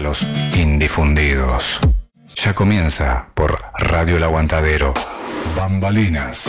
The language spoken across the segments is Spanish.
los indifundidos. Ya comienza por Radio El Aguantadero. Bambalinas.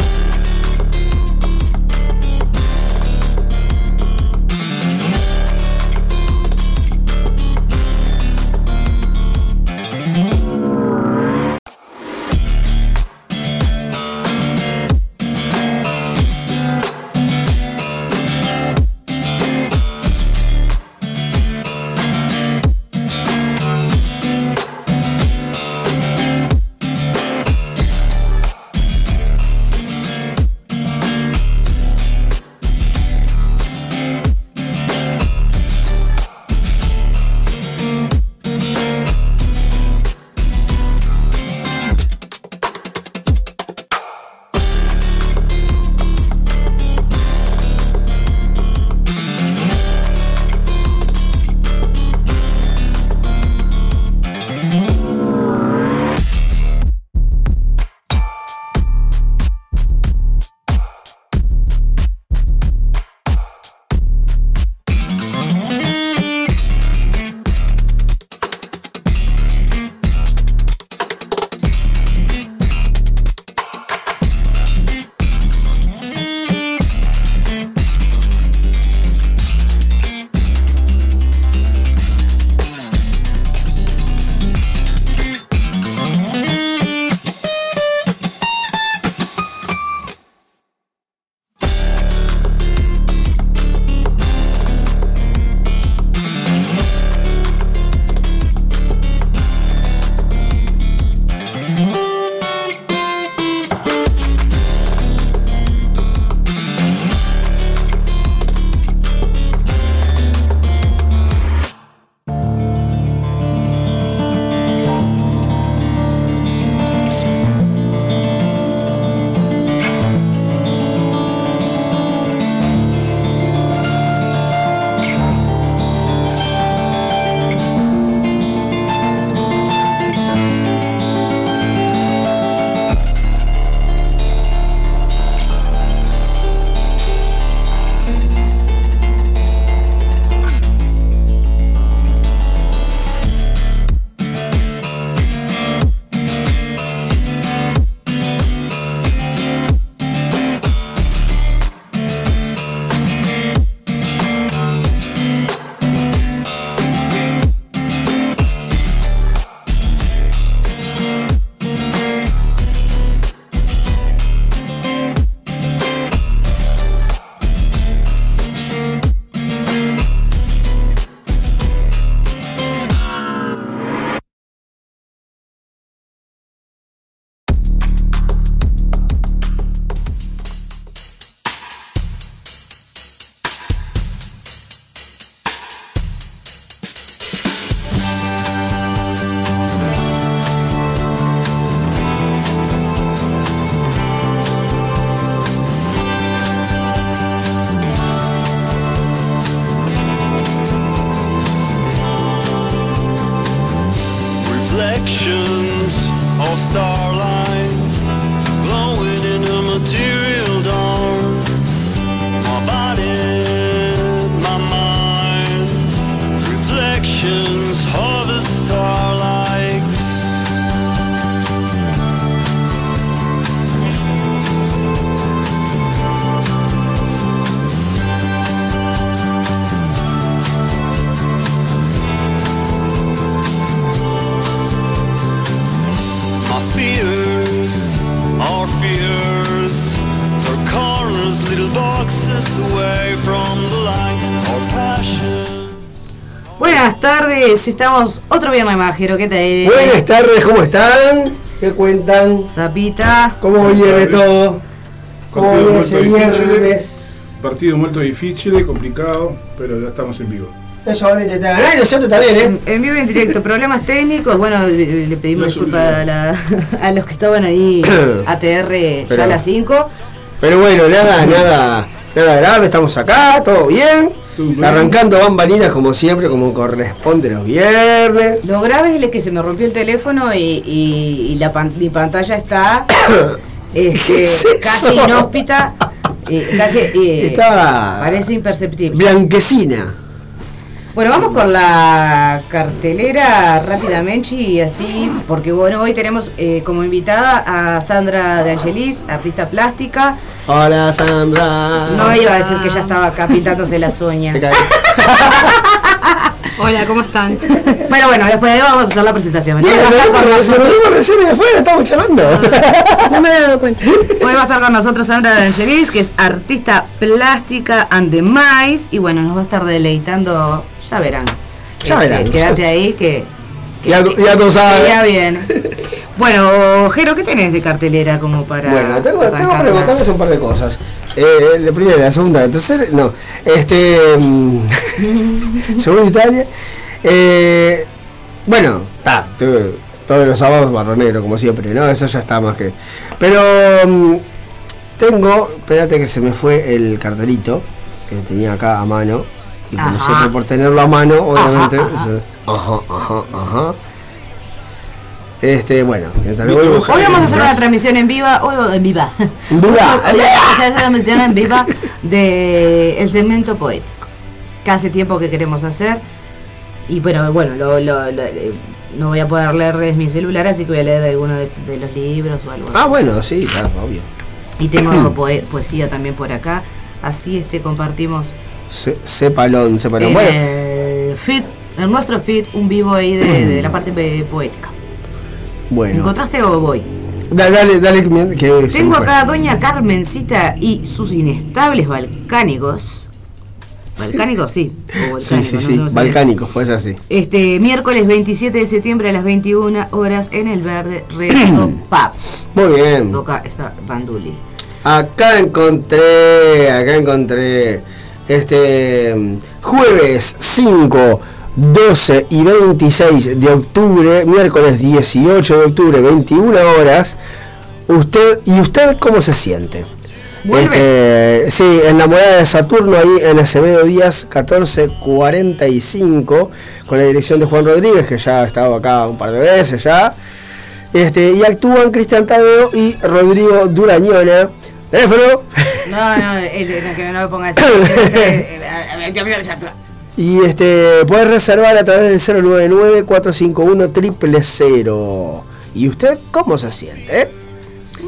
Estamos otro viernes más, Jero, ¿qué tal? Buenas tardes, ¿cómo están? ¿Qué cuentan? Zapita. ¿Cómo viene todo? ¿Cómo Partido viene ese viernes? Partido molto difficile, complicado, pero ya estamos en vivo. Eso ahora ganar y nosotros también, ¿eh? En, en vivo y en directo, problemas técnicos. Bueno, le le pedimos disculpas a, la- a los que estaban ahí, ATR ya Pero- a las 5. Pero bueno, nada, nada, nada grave, estamos acá, todo bien. Arrancando bambalinas como siempre, como corresponde los viernes. Lo grave es que se me rompió el teléfono y, y- y la pan- mi pantalla está este, casi inhóspita. eh, casi, eh, Está- Parece imperceptible. Blanquecina. Bueno, vamos con la cartelera rápidamente y así, porque bueno, hoy tenemos eh, como invitada a Sandra de Angelis, artista plástica. Hola Sandra. No iba a decir que ella estaba acá pintándose las uñas. Hola, ¿cómo están? Pero bueno, después de ahí vamos a hacer la presentación. Bien, Hoy va a estar con bien, se nosotros- lo vimos recién de afuera, estamos charlando. No me había dado cuenta. Hoy va a estar con nosotros Sandra de Angelis, que es artista plástica and the mice. Y bueno, nos va a estar deleitando, ya verán. Ya Este, verán. Quédate ahí que. que- Ya- que- ya tú sabes. Ya viene. Bueno, Jero, ¿qué tenés de cartelera como para. Bueno, tengo, tengo contarles un par de cosas. Eh, la primera, la segunda, la tercera, no. Este. mm, segunda Italia. Eh, bueno, está, todos los sábados barro negro, como siempre, ¿no? Eso ya está más que. Pero. mm, tengo. Espérate que se me fue el cartelito que tenía acá a mano. Y como Ajá. siempre, por tenerlo a mano, obviamente. Ajá, ajá. Ajá, ajá, ajá. Este, bueno, Hoy vamos a hacer una transmisión en viva, hoy en viva. En viva. Hoy vamos a hacer una transmisión en viva de el segmento poético. Que hace tiempo que queremos hacer. Y bueno, bueno, lo, lo- lo- no voy a poder leer desde mi celular, así que voy a leer alguno de, de los libros o algo. Ah, bueno, sí, claro, obvio. Y tengo poe- poesía también por acá. Así este compartimos Se- Cepalón, cepalón. en Bueno, el feed, en nuestro feed, un vivo ahí de, de la parte poética. bueno. ¿Encontraste o voy? Da- Dale, dale, que Tengo acá a Doña Carmencita y sus inestables balcánicos. ¿Balcánicos? Sí. o Sí, sí, no- sí, no sé. balcánicos, pues así. Este, miércoles 27 de septiembre a las 21 horas en el Verde Resto Pub. Muy bien. Acá está Banduli. Acá encontré, acá encontré. Este. Jueves 5, 12 y 26 de octubre, miércoles 18 de octubre, 21 horas. Usted, ¿y usted cómo se siente? Este, sí, en la moneda de Saturno, ahí en Acevedo Díaz 1445, con la dirección de Juan Rodríguez, que ya ha estado acá un par de veces ya. Este, y actúan Cristian Tadeo y Rodrigo Durañona. Teléfono. No, no, que no me ponga eso. Y este, puedes reservar a través del 099-451 000. ¿Y usted cómo se siente? eh?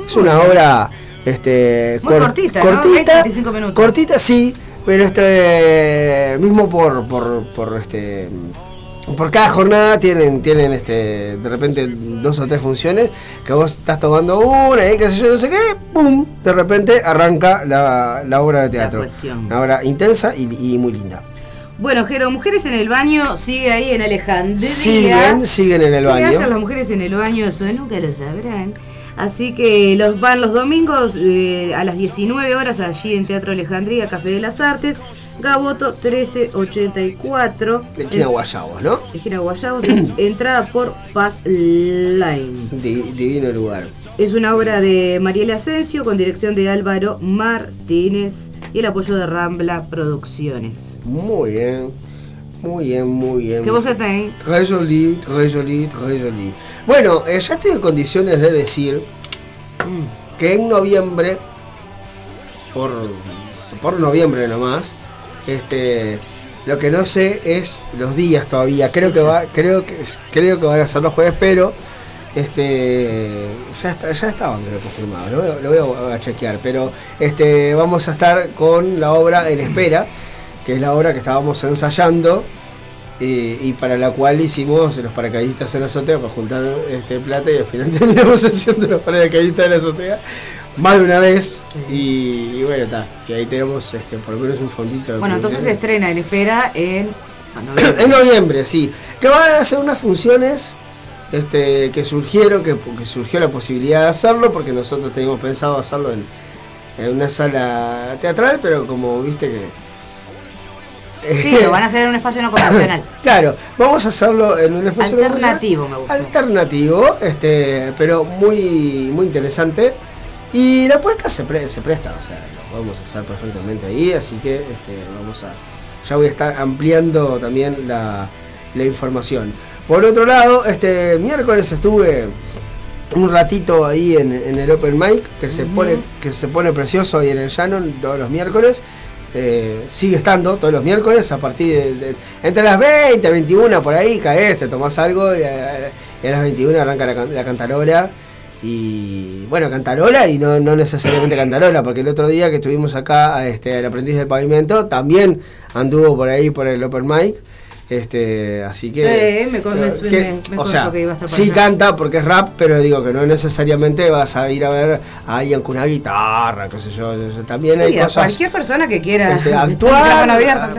Es una obra este, Muy cortita, ¿no? 20, 25 minutos. Cortita, sí, pero este mismo por, por, por este por cada jornada tienen, tienen este, de repente dos o tres funciones que vos estás tomando una y qué sé yo, no sé qué, ¡pum! De repente arranca la, la obra de teatro. cuestión. Una obra intensa y, y muy linda. Bueno, Jero, Mujeres en el Baño sigue ahí en Alejandría. Siguen, siguen en el ¿Qué baño. hacen las mujeres en el baño? Eso nunca lo sabrán. Así que los van los domingos eh, a las 19 horas allí en Teatro Alejandría, Café de las Artes, Gaboto 1384. Esquina Guayabos, ¿no? Esquina Guayabos, en- entrada por Paz Line. Di- divino lugar. Es una obra de Mariela Asensio con dirección de Álvaro Martínez y el apoyo de Rambla Producciones. Muy bien. Muy bien, muy bien. ¿Qué vos? Très joli, très joli, très joli. Bueno, eh, ya estoy en condiciones de decir que en noviembre, por, por noviembre nomás, este, lo que no sé es los días todavía. Creo que va, creo que creo que van a ser los jueves, pero este ya está, ya estaban creo, confirmados. Lo, voy a- lo voy a, a chequear, pero este vamos a estar con la obra en espera, que es la obra que estábamos ensayando eh, y para la cual hicimos los paracaidistas en la azotea para juntar este plata y al final terminamos haciendo los paracaidistas en la azotea más de una vez y, y bueno está y ahí tenemos este, por lo menos un fondito de Bueno, entonces se estrena en espera en. ah, noviembre. en noviembre sí que van a hacer unas funciones este, que surgieron que, que surgió la posibilidad de hacerlo porque nosotros teníamos pensado hacerlo en, en una sala teatral pero como viste que Sí, lo van a hacer en un espacio no convencional. Claro, vamos a hacerlo en un espacio no Alternativo, me gustó. Alternativo, este, pero muy, muy interesante. Y la apuesta se, pre- se presta, o sea, lo podemos hacer perfectamente ahí, así que este, vamos a. Ya voy a estar ampliando también la, la información. Por otro lado, este miércoles estuve un ratito ahí en, en el Open Mic, que se pone, que se pone precioso ahí en el Shannon todos los miércoles. Eh, sigue estando todos los miércoles a partir de, de- entre las 20, 21 por ahí caes, te tomás algo y a, y a las 21 arranca la, la cantarola y bueno, cantarola y no, no necesariamente cantarola, porque el otro día que estuvimos acá este, el aprendiz del pavimento también anduvo por ahí por el open mic. Este, así que, Sí, me que- me- me o sea, que iba a estar sí canta porque es rap, pero digo que no necesariamente vas a ir a ver a alguien con una guitarra, qué sé yo, también hay Sí, cosas cualquier persona que quiera este, actuar,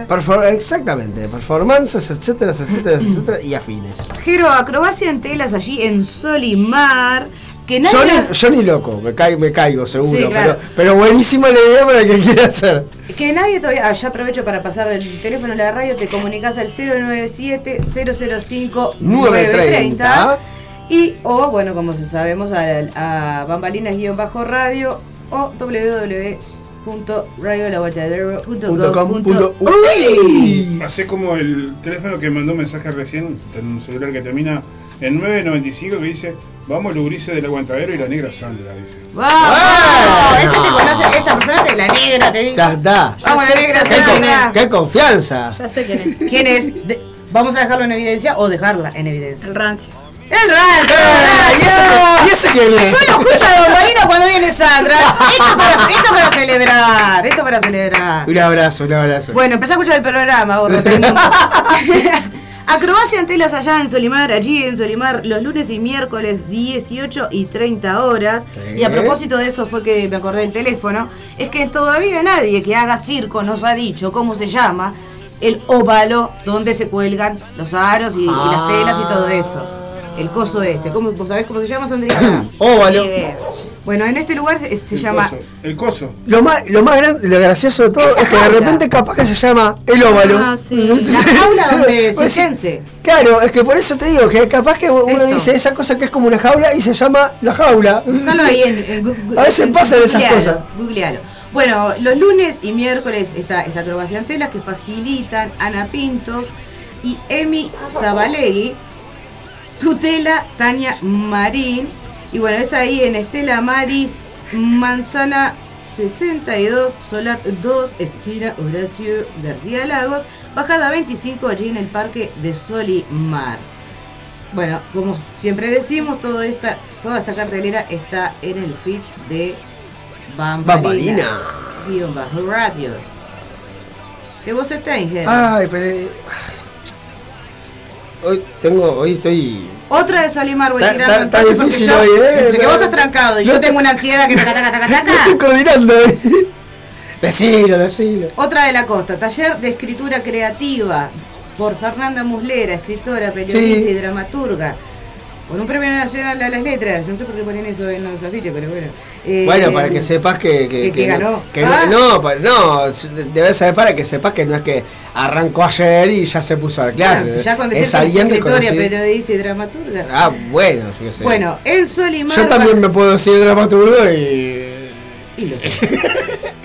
perfor- exactamente, performances, etcétera, etcétera, etcétera, y afines. Jero, acrobacia en telas allí en Solimar. Que nadie Yo ni, yo ni loco, me, caigo, me caigo seguro, Sí, claro. pero, pero buenísima la idea para el que quiera hacer. Que nadie todavía. Ah, ya aprovecho para pasar el teléfono de la radio. Te comunicas al 097-005-930. 930. Y, o bueno, como sabemos, a, a bambalinas-radio o www.radiolaguantadero.com.uy Hacé como el teléfono que mandó un mensaje recién, en un celular que termina en 995 que dice, vamos los grises del aguantadero y la negra Sandra, dice. ¡Vamos! Este te conoce, esta persona te la negra, te dice. Ya está. Vamos, la negra Qué, con- Sandra. qué confianza. Ya sé quién es. ¿Quién es? De- ¿Vamos a dejarlo en evidencia o dejarla en evidencia? El rancio. ¡El rancho! Eh, ¿Y ese, y ese quién es? Solo escucha a Don Marino cuando viene Sandra. Esto para, esto para celebrar, esto para celebrar. Un abrazo, un abrazo. Bueno, empecé a escuchar el programa, vos. Acrobacia en telas allá en Solimar, allí en Solimar, los lunes y miércoles 18 y 30 horas. Y a propósito de eso fue que me acordé del teléfono, es que todavía nadie que haga circo nos ha dicho cómo se llama el óvalo donde se cuelgan los aros y, y las telas y todo eso. El coso este. ¿Cómo, ¿Vos sabés cómo se llama, Sandrina? Óvalo. Bueno, en este lugar se, se El llama... coso. El coso. Lo más, lo más grande, lo gracioso de todo Esa es que de repente capaz que se llama el óvalo. Ah, sí. La jaula donde Pues sí. circense. Claro, es que por eso te digo que capaz que uno Esto. dice esa cosa que es como una jaula y se llama la jaula. Buscalo ahí en, en Google. A veces pasan esas Googlealo, cosas. Googlealo. Bueno, los lunes y miércoles está esta acrobacia en telas que facilitan Ana Pintos y Emi Zabalegui, Tutela Tania Marín. Y bueno, es ahí en Estela Maris, Manzana 62, Solar 2, esquina Horacio García Lagos, bajada 25 allí en el parque de Solimar. Bueno, como siempre decimos, todo esta, toda esta cartelera está en el feed de Bambalinas. Guión bajo radio. ¿Qué vos estáis? Ay, pero. eh, Hoy tengo, hoy estoy. Otra de Solimar voy tirando está- difícil yo, hoy, ¿eh? entre que vos estás trancado y no yo te- tengo una ansiedad que taca, taca, taca, taca, No estoy coordinando. eh. Decilo, decilo. Otra de la costa, taller de escritura creativa por Fernanda Muslera, escritora, periodista Sí. y dramaturga. Con un premio nacional a las letras. No sé por qué ponen eso en los afiches, pero bueno. Eh, Bueno, para que sepas que. Que, que- ganó. que Ah. no, no, debes saber para que sepas que no es que arrancó ayer y ya se puso a dar clase. Bueno, ya cuando es alguien reconocido. periodista y dramaturga. Ah, bueno, yo qué sé. Bueno, en Solimar. yo también me puedo decir dramaturgo y. Y lo sé.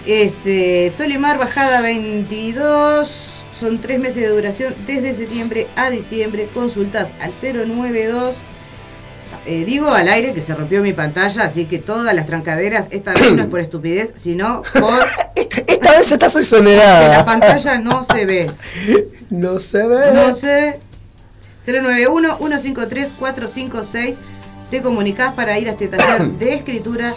este, Solimar bajada 22. Son tres meses de duración desde septiembre a diciembre. Consultas al 092. Eh, digo al aire que se rompió mi pantalla, así que todas las trancaderas, esta vez no es por estupidez, sino por Esta, esta vez estás exonerada. la pantalla no se ve. No se ve. No se ve. 091-153-456. Te comunicas para ir a este taller de escritura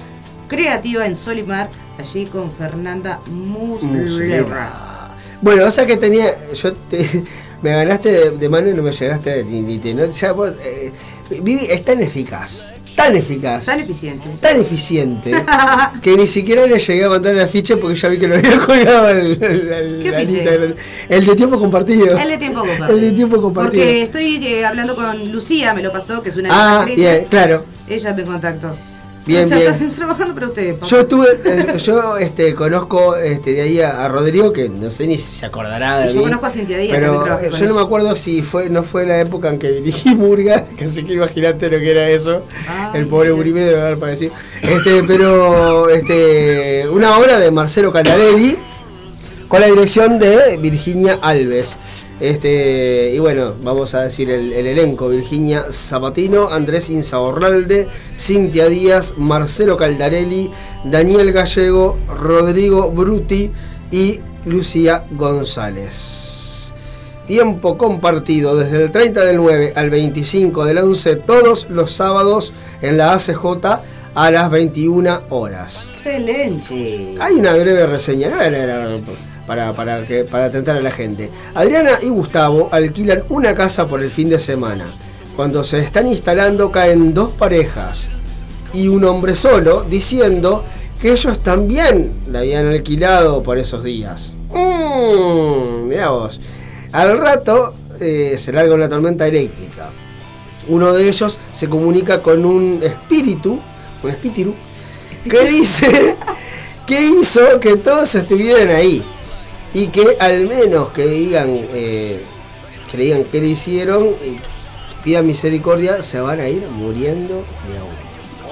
creativa en Solimar, allí con Fernanda Muslera. Bueno, o sea que tenía. Yo te, me ganaste de, de mano y no me llegaste ni, ni te. No, ya vos, eh, Vivi es tan eficaz, tan eficaz, Tan eficiente. tan eficiente, que ni siquiera le llegué a mandar el afiche porque ya vi que lo había colgado el, el- el- ¿Qué la afiche? lista de- el de tiempo compartido. El de tiempo compartido. El de tiempo compartido. Porque estoy eh, hablando con Lucía, me lo pasó, que es una de las Ah, actrices. bien, claro. Ella me contactó. Bien, O sea, bien. están trabajando para ustedes. papá. Yo estuve, eh, yo este, conozco este, de ahí a, a Rodrigo, que no sé ni si se acordará de yo mí, conozco a Cintia Díaz, pero trabajé con yo no me acuerdo si fue, no fue la época en que dirigí Murga, que así que imagínate lo que era eso. Ay, el pobre. Uribe debe haber padecido. Este, pero este, una obra de Marcelo Cantarelli con la dirección de Virginia Alves. Este, y bueno, vamos a decir el, el elenco: Virginia Zapatino, Andrés Insaurralde, Cintia Díaz, Marcelo Caldarelli, Daniel Gallego, Rodrigo Bruti y Lucía González. Tiempo compartido desde el 30 del 9 al 25 del 11, todos los sábados en la ACJ a las 21 horas. Excelente. Hay una breve reseña para, para, que, para atentar a la gente. Adriana y Gustavo alquilan una casa por el fin de semana. Cuando se están instalando caen dos parejas y un hombre solo diciendo que ellos también la habían alquilado por esos días. Mmm, mirá vos. Al rato eh, se larga una tormenta eléctrica. Uno de ellos se comunica con un espíritu, un espíritu, que dice que hizo que todos estuvieran ahí y que al menos que digan eh, que le digan qué le hicieron y pidan misericordia se van a ir muriendo de uno.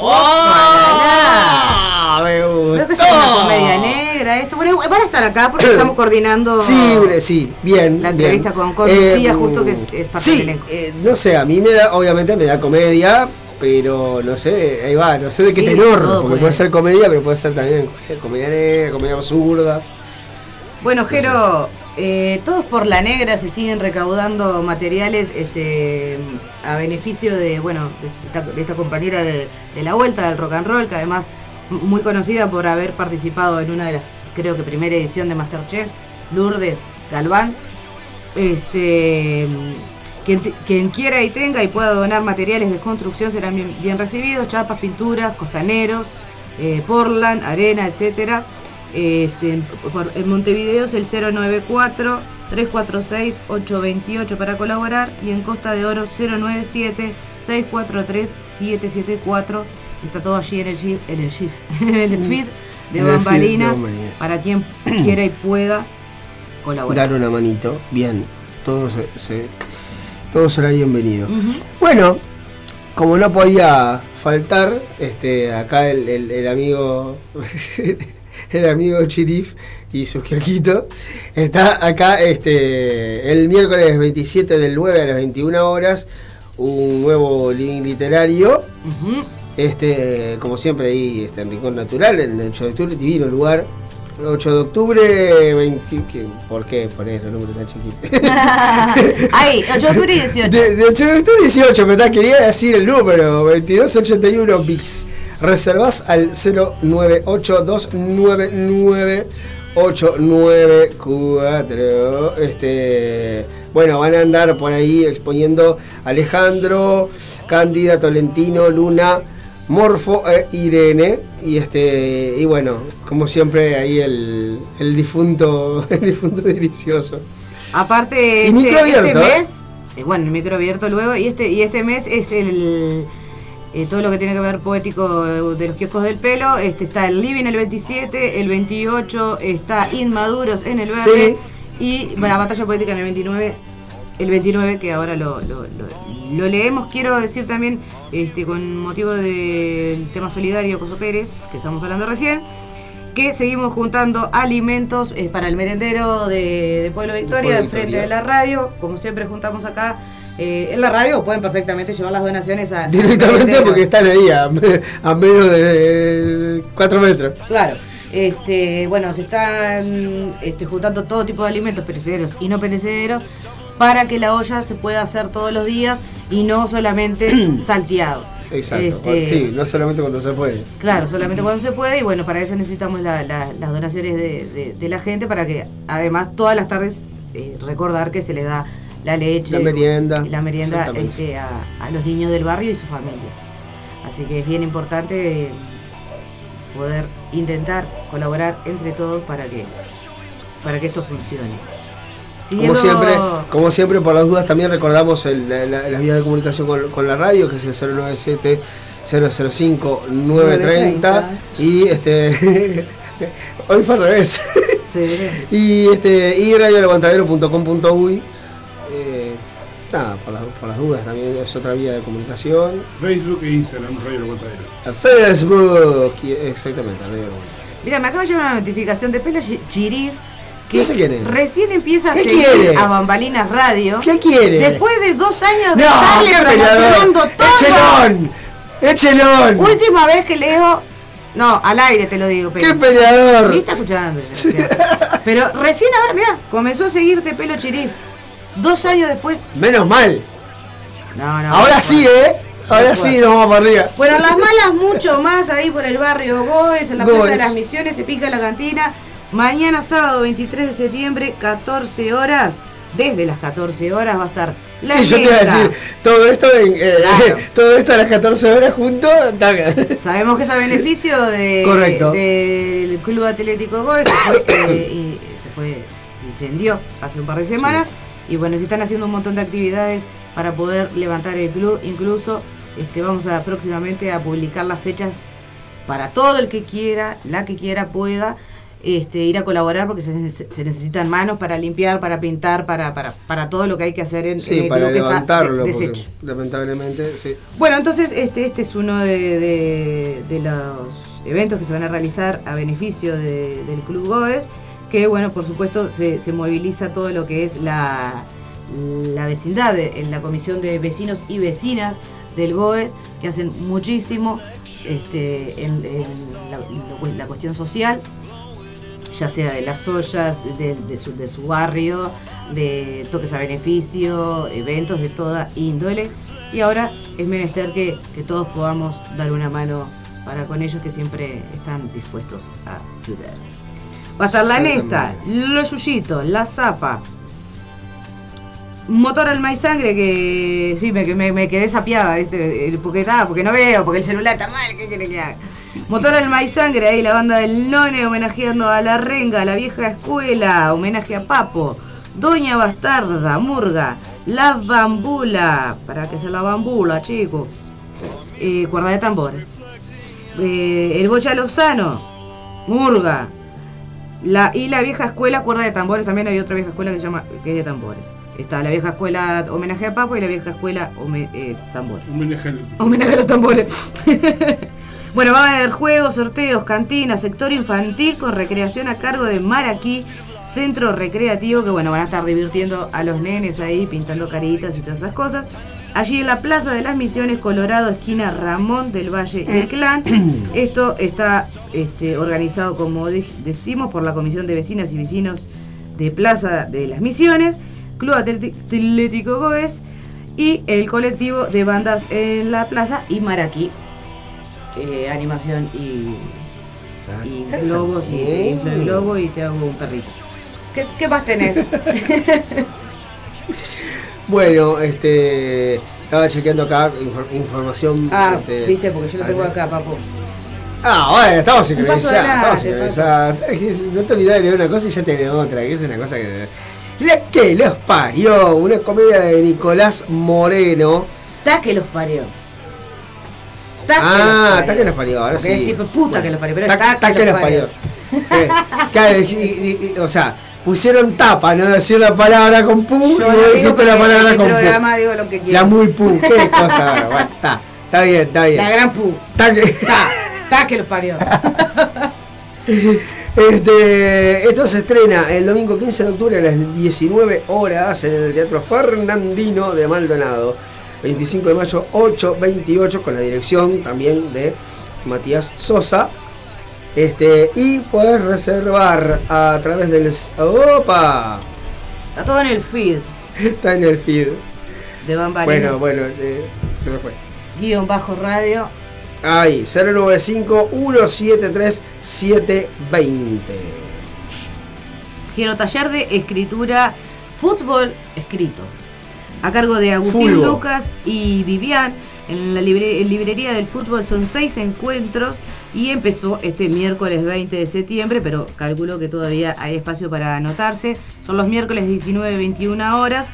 ¡Oh! Me Creo que es una comedia negra esto. Bueno, van a estar acá porque estamos coordinando Sí, sí, bien. la bien. entrevista con, con Eh, Lucía, justo que es, es parte sí, del elenco. eh, no sé, a mí me da, obviamente me da comedia, pero no sé, ahí va, no sé de qué Sí, tenor, todo porque puede. ser comedia, pero puede ser también comedia negra, comedia absurda. Bueno, Jero, eh, todos por la negra se siguen recaudando materiales este, a beneficio de, bueno, de esta, de esta compañera de, de la vuelta del rock and roll, que además muy conocida por haber participado en una de las, creo que primera edición de Masterchef, Lourdes Galván. Este, quien, quiera y tenga y pueda donar materiales de construcción serán bien, bien recibidos, chapas, pinturas, costaneros, eh, portland, arena, etcétera. Este, por- en Montevideo es el 094 346 828 para colaborar y en Costa de Oro 097 643 774 está todo allí en el GIF, en el GIF, en el feed de En el feed de bambalinas para quien quiera y pueda colaborar. Dar una manito, bien, todo, se, se- todo será bienvenido. Ujú. Bueno, como no podía faltar, este, acá el, el- el amigo, el amigo Chirif y su kiosquito, está acá este, el miércoles 27 del 9 a las 21 horas, un nuevo link literario. Este, como siempre ahí este, en Rincón Natural, el 8 de octubre, divino lugar. 8 de octubre, 20, ¿qué? ¿por qué poner el número tan chiquito? Ahí, 8 de octubre y 18. De, de 8 de octubre 18, pero ta, quería decir el número, 2281 bis. Reservas al 098299894. Este, bueno, van a andar por ahí exponiendo Alejandro, Cándida, Tolentino, Luna, Morfo e Irene. Y este, y bueno, como siempre ahí el, el difunto, el difunto delicioso. Aparte, este, este ¿eh? mes, eh, bueno, el micro abierto luego, y este, y este mes es el eh, todo lo que tiene que ver poético eh, de los kioscos del pelo. Este está el Living el 27, el 28 está Inmaduros en el verde y la batalla poética en el 29. El 29 que ahora lo, lo- lo- lo leemos. Quiero decir también, este, con motivo del tema solidario Coso Pérez, que estamos hablando recién, que seguimos juntando alimentos eh, para el merendero de, de Pueblo Victoria, enfrente de la radio. Como siempre juntamos acá eh, en la radio, pueden perfectamente llevar las donaciones a, Directamente merendero. porque están ahí a, a menos de 4 metros. Claro. Este, bueno, se están este, juntando todo tipo de alimentos perecederos y no perecederos para que la olla se pueda hacer todos los días y no solamente salteado. Exacto. Este, Sí, no solamente cuando se puede. Claro, solamente cuando se puede y bueno, para eso necesitamos la- la- las donaciones de, de- de la gente para que además todas las tardes eh, recordar que se le da la leche, La merienda. la merienda este, a, a los niños del barrio y sus familias. Así que es bien importante eh, poder intentar colaborar entre todos para que para que esto funcione. Como siempre, como siempre, por las dudas también recordamos el- la, la- las vías de comunicación con, con la radio, que es el 097 005 930 y este hoy fue al revés. Sí. y este y nada, por las, por las dudas también es otra vía de comunicación. Facebook e Instagram, Radio Aguantadero. A Facebook, exactamente, Radio El Aguantadero. Mira, me acaba de llegar una notificación de Pelo Chi- Chirif que ¿Ese quién es? recién empieza a ¿Qué seguir quiere? a Bambalinas Radio. ¿Qué quiere? Después de dos años de ¡No! estarle ¡Qué promocionando peleador! todo. ¡Echelón! ¡Echelón! Última vez que leo. No, al aire te lo digo, ¡Qué peleador! Está escuchando. Pero recién ahora, mira, comenzó a seguirte Pelo Chirif. Dos años después. Menos mal. No, no. Ahora no sí. ¿eh? Ahora sí, nos vamos para arriba. Bueno, las malas mucho más ahí por el barrio Goes, en la. Plaza de las Misiones, se pica la cantina. Mañana sábado 23 de septiembre, 14 horas. Desde las 14 horas va a estar la Sí, yo te iba a decir, todo esto, en, eh, Claro. todo esto a las 14 horas juntos. taca. Sabemos que es a beneficio de, Correcto. del Club Atlético Goes, que fue, eh, y se fue, se incendió hace un par de semanas. Y bueno, se están haciendo un montón de actividades para poder levantar el club. Incluso este, vamos a próximamente a publicar las fechas para todo el que quiera, la que quiera pueda. Este, ir a colaborar porque se, se necesitan manos para limpiar, para pintar, para, para, para todo lo que hay que hacer en, en Sí, el para club que está levantarlo, deshecho. lamentablemente, sí. Bueno, entonces este, este es uno de, de- de los eventos que se van a realizar a beneficio de- del Club Goes, que bueno, por supuesto se, se moviliza todo lo que es la, la vecindad, en la comisión de vecinos y vecinas del Goes, que hacen muchísimo este, en, la, cuestión social, ya sea de las ollas, de, de su, de su barrio, de toques a beneficio, eventos de toda índole. Y ahora es menester que, que todos podamos dar una mano para con ellos que siempre están dispuestos a ayudar. Va a estar la Nesta, los Yuyitos, la Zapa, Motor alma y sangre que sí, me, me, me quedé sapiada. Eh, porque, ah, porque no veo, porque el celular está mal, ¿qué quiere que haga? Motor alma y sangre, ahí la banda del None homenajeando a la Renga, a la vieja escuela, homenaje a Papo, Doña Bastarda, Murga, La Bambula, para que sea la bambula, chicos, eh, cuerda de tambores, eh, el Bocha Lozano, Murga, la, y la vieja escuela, cuerda de tambores, también hay otra vieja escuela que se llama, que es de tambores. Está la vieja escuela homenaje a Papo y la vieja escuela home- eh, tambores. Homenaje a los tambores. bueno, va a haber juegos, sorteos, cantinas, sector infantil con recreación a cargo de Maraquí, centro recreativo, que bueno, van a estar divirtiendo a los nenes ahí, pintando caritas y todas esas cosas. Allí en la Plaza de las Misiones, Colorado, esquina Ramón del Valle y Clan. Esto está este, organizado, como de- decimos, por la Comisión de Vecinas y Vecinos de Plaza de las Misiones, Club Atlético Goes y el colectivo de bandas en la plaza y Maraquí. Eh, animación y, y globos y inflo el globo y te hago un perrito. ¿Qué, qué más tenés? Bueno, este. Estaba chequeando acá infor- información. ah, este, viste, porque yo lo tengo acá, papo. Ah, bueno, estamos sincronizados. No te olvides de leer una cosa y ya te leo otra, que es una cosa que. La que los parió, una comedia de Nicolás Moreno. Ta que los parió. Ta ah, está que los parió, ahora Porque sí. es tipo puta que los parió, pero Ta- ta ta que los parió. Eh, claro, y- y- y- o sea, pusieron tapa, no decir la palabra con pu y Yo digo dijiste la palabra con pu. programa digo lo que quiero. La muy pu, qué cosa. bueno, está, está bien, está bien. La gran pu. Ta que- Ta, ta que los parió. Este, esto se estrena el domingo 15 de octubre a las 19 horas en el Teatro Fernandino de Maldonado. 25 de mayo 8.28 con la dirección también de Matías Sosa. Este, y puedes reservar a través del... ¡Opa! Está todo en el feed Está en el feed. de Bambalinas. Bueno, bueno, eh, se me fue. Guión bajo radio. Ahí, 095-173-720. Quiero taller de escritura fútbol escrito. A cargo de Agustín. Lucas y Vivian. En la libre- en librería del fútbol son seis encuentros y empezó este miércoles 20 de septiembre, pero calculo que todavía hay espacio para anotarse. Son los miércoles 19-21 horas.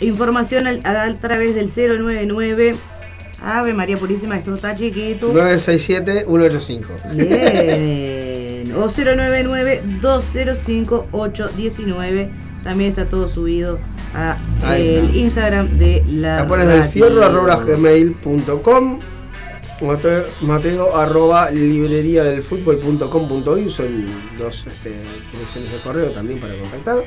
Información al- a, través del 099. Ave María Purísima, esto está chiquito. 967-185. Bien. O 099-205-819. También está todo subido a Ahí el está. Instagram de la. Tapones del fierro arroba gmail.com Mateo, Mateo arroba librería del fútbol.com.uy son dos este, direcciones de correo también para contactar.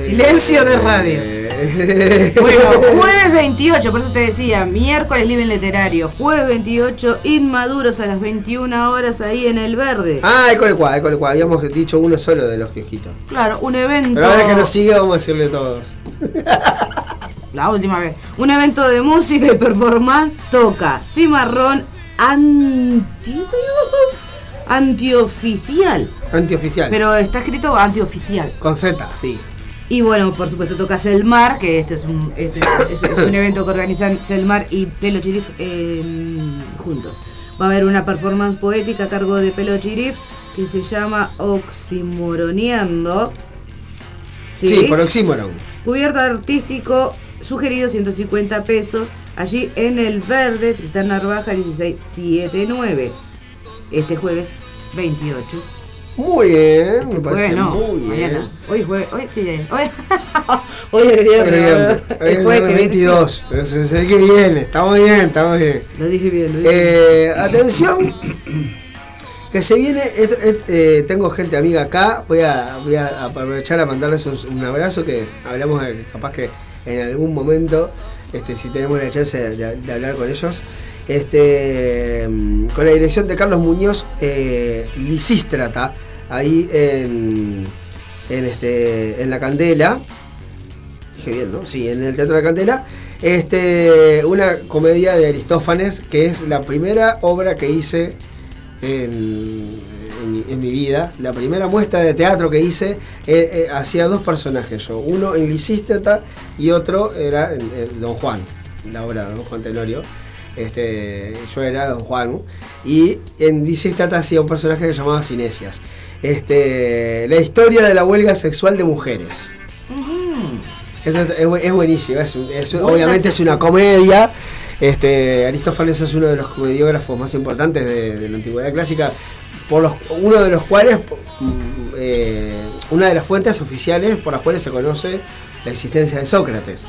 Silencio de radio. Eh, Bueno, jueves 28, por eso te decía, miércoles Living Literario, jueves 28, Inmaduros a las 21 horas ahí en el Verde. Ah, el cual, el cual, habíamos dicho uno solo de los quejitos. Claro, un evento. Pero ahora que nos sigue vamos a decirle todos. La última vez. Un evento de música y performance toca Cimarrón anti... antioficial. Antioficial. Pero está escrito antioficial. Con Z, sí. Y bueno, por supuesto toca Selmar, que este es un, este es, es un evento que organizan Selmar y Pelo Chirif eh, juntos. Va a haber una performance poética a cargo de Pelo Chirif que se llama Oximoroneando. Sí, por oxímoron. Cubierto artístico sugerido 150 pesos. Allí en el verde, Tristán Narvaja 1679. Este jueves 28. Muy bien, me parece Bueno, muy bien. Hoy es jueves. Hoy es es? Hoy, hoy es Hoy viernes. es El jueves que viene, 22. Pero se sé que viene. Estamos bien, estamos bien. Lo dije bien, lo dije bien. Eh, atención, que se viene. et- et- eh, tengo gente amiga acá. Voy a, voy a aprovechar a mandarles un, un abrazo. Que hablamos de- capaz que en algún momento, este, si tenemos la chance de, hablar con ellos. Este, mm, con la dirección de Carlos Muñoz eh, Lisístrata, ahí en, en, este, en la Candela. Dije bien, ¿no? Sí, en el Teatro de la Candela. Este, una comedia de Aristófanes, que es la primera obra que hice en, en mi, en mi vida. La primera muestra de teatro que hice, eh, eh, hacía dos personajes yo. Uno en Lisístrata y otro era en Don Juan, la obra de Don Juan Tenorio. Este, yo era Don Juan. Y en Lisístrata hacía un personaje que se llamaba Cinesias. Este, la historia de la huelga sexual de mujeres. Eso es, es bu- es buenísimo, es, obviamente es una comedia. Este, Aristófanes es uno de los comediógrafos más importantes de, de la antigüedad clásica, por los, uno de los cuales, mm, eh, una de las fuentes oficiales por las cuales se conoce la existencia de Sócrates.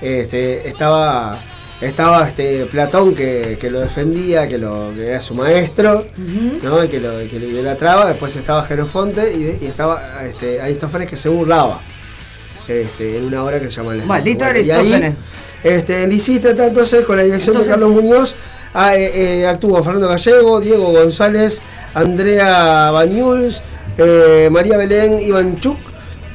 Este, estaba estaba este Platón que, que lo defendía, que, lo, que era su maestro, ¿no? y que lo, que lo idolatraba, después estaba Genofonte y, de- y estaba este, Aristófanes que se burlaba este, en una obra que se llama La Maldito Bueno, y ahí, Aristófanes. este, Lisístrata, entonces, con la dirección Entonces- de Carlos Muñoz, ah, eh, eh, actuó Fernando Gallego, Diego González, Andrea Bañuls, eh, María Belén Ivanchuk,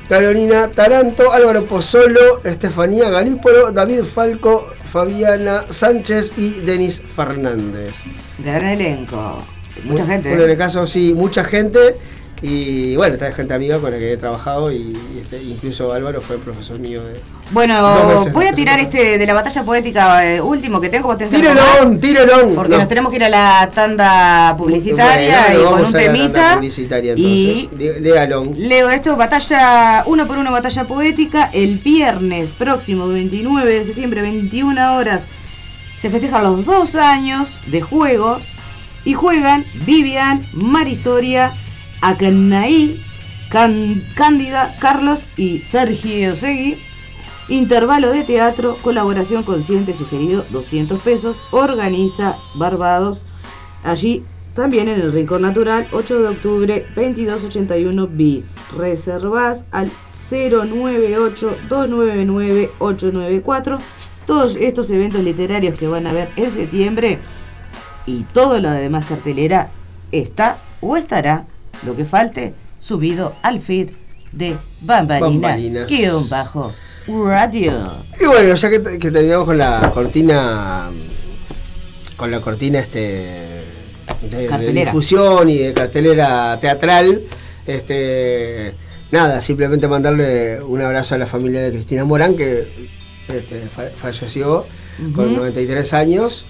Carolina Taranto, Álvaro Pozzolo, Estefanía Galípolo, David Falco, Fabiana Sánchez y Denis Fernández. Gran elenco. Mucha gente. Bueno, en ¿eh? el caso sí, mucha gente. Y bueno, está gente amiga con la que he trabajado y, y este, incluso Álvaro fue profesor mío de... Bueno, veces. voy a tirar este de la batalla poética eh, último que tengo. ¡Tírelón! ¡Tírelón! Porque No. nos tenemos que ir a la tanda publicitaria Bueno, y con un temita. publicitaria, y entonces. Lé- Léalón. Leo esto, batalla, uno por uno batalla poética, el viernes próximo 29 de septiembre, 21 horas, se festejan los dos años de juegos y juegan Vivian, Marisoria, Can- Cándida, Carlos y Sergio Segui. Intervalo de teatro, colaboración consciente sugerido 200 pesos, organiza Barbados. Allí también en el Rincón Natural, 8 de octubre, 2281 bis. Reservas al 098-299-894. Todos estos eventos literarios que van a ver en septiembre y todo lo de demás cartelera está o estará, lo que falte, subido al feed de Bambalinas, Bambalinas. guion bajo radio. Y bueno, ya que, que terminamos con la cortina, con la cortina este de, difusión y de cartelera teatral, este nada, simplemente mandarle un abrazo a la familia de Cristina Morán que este, fa- falleció con 93 años,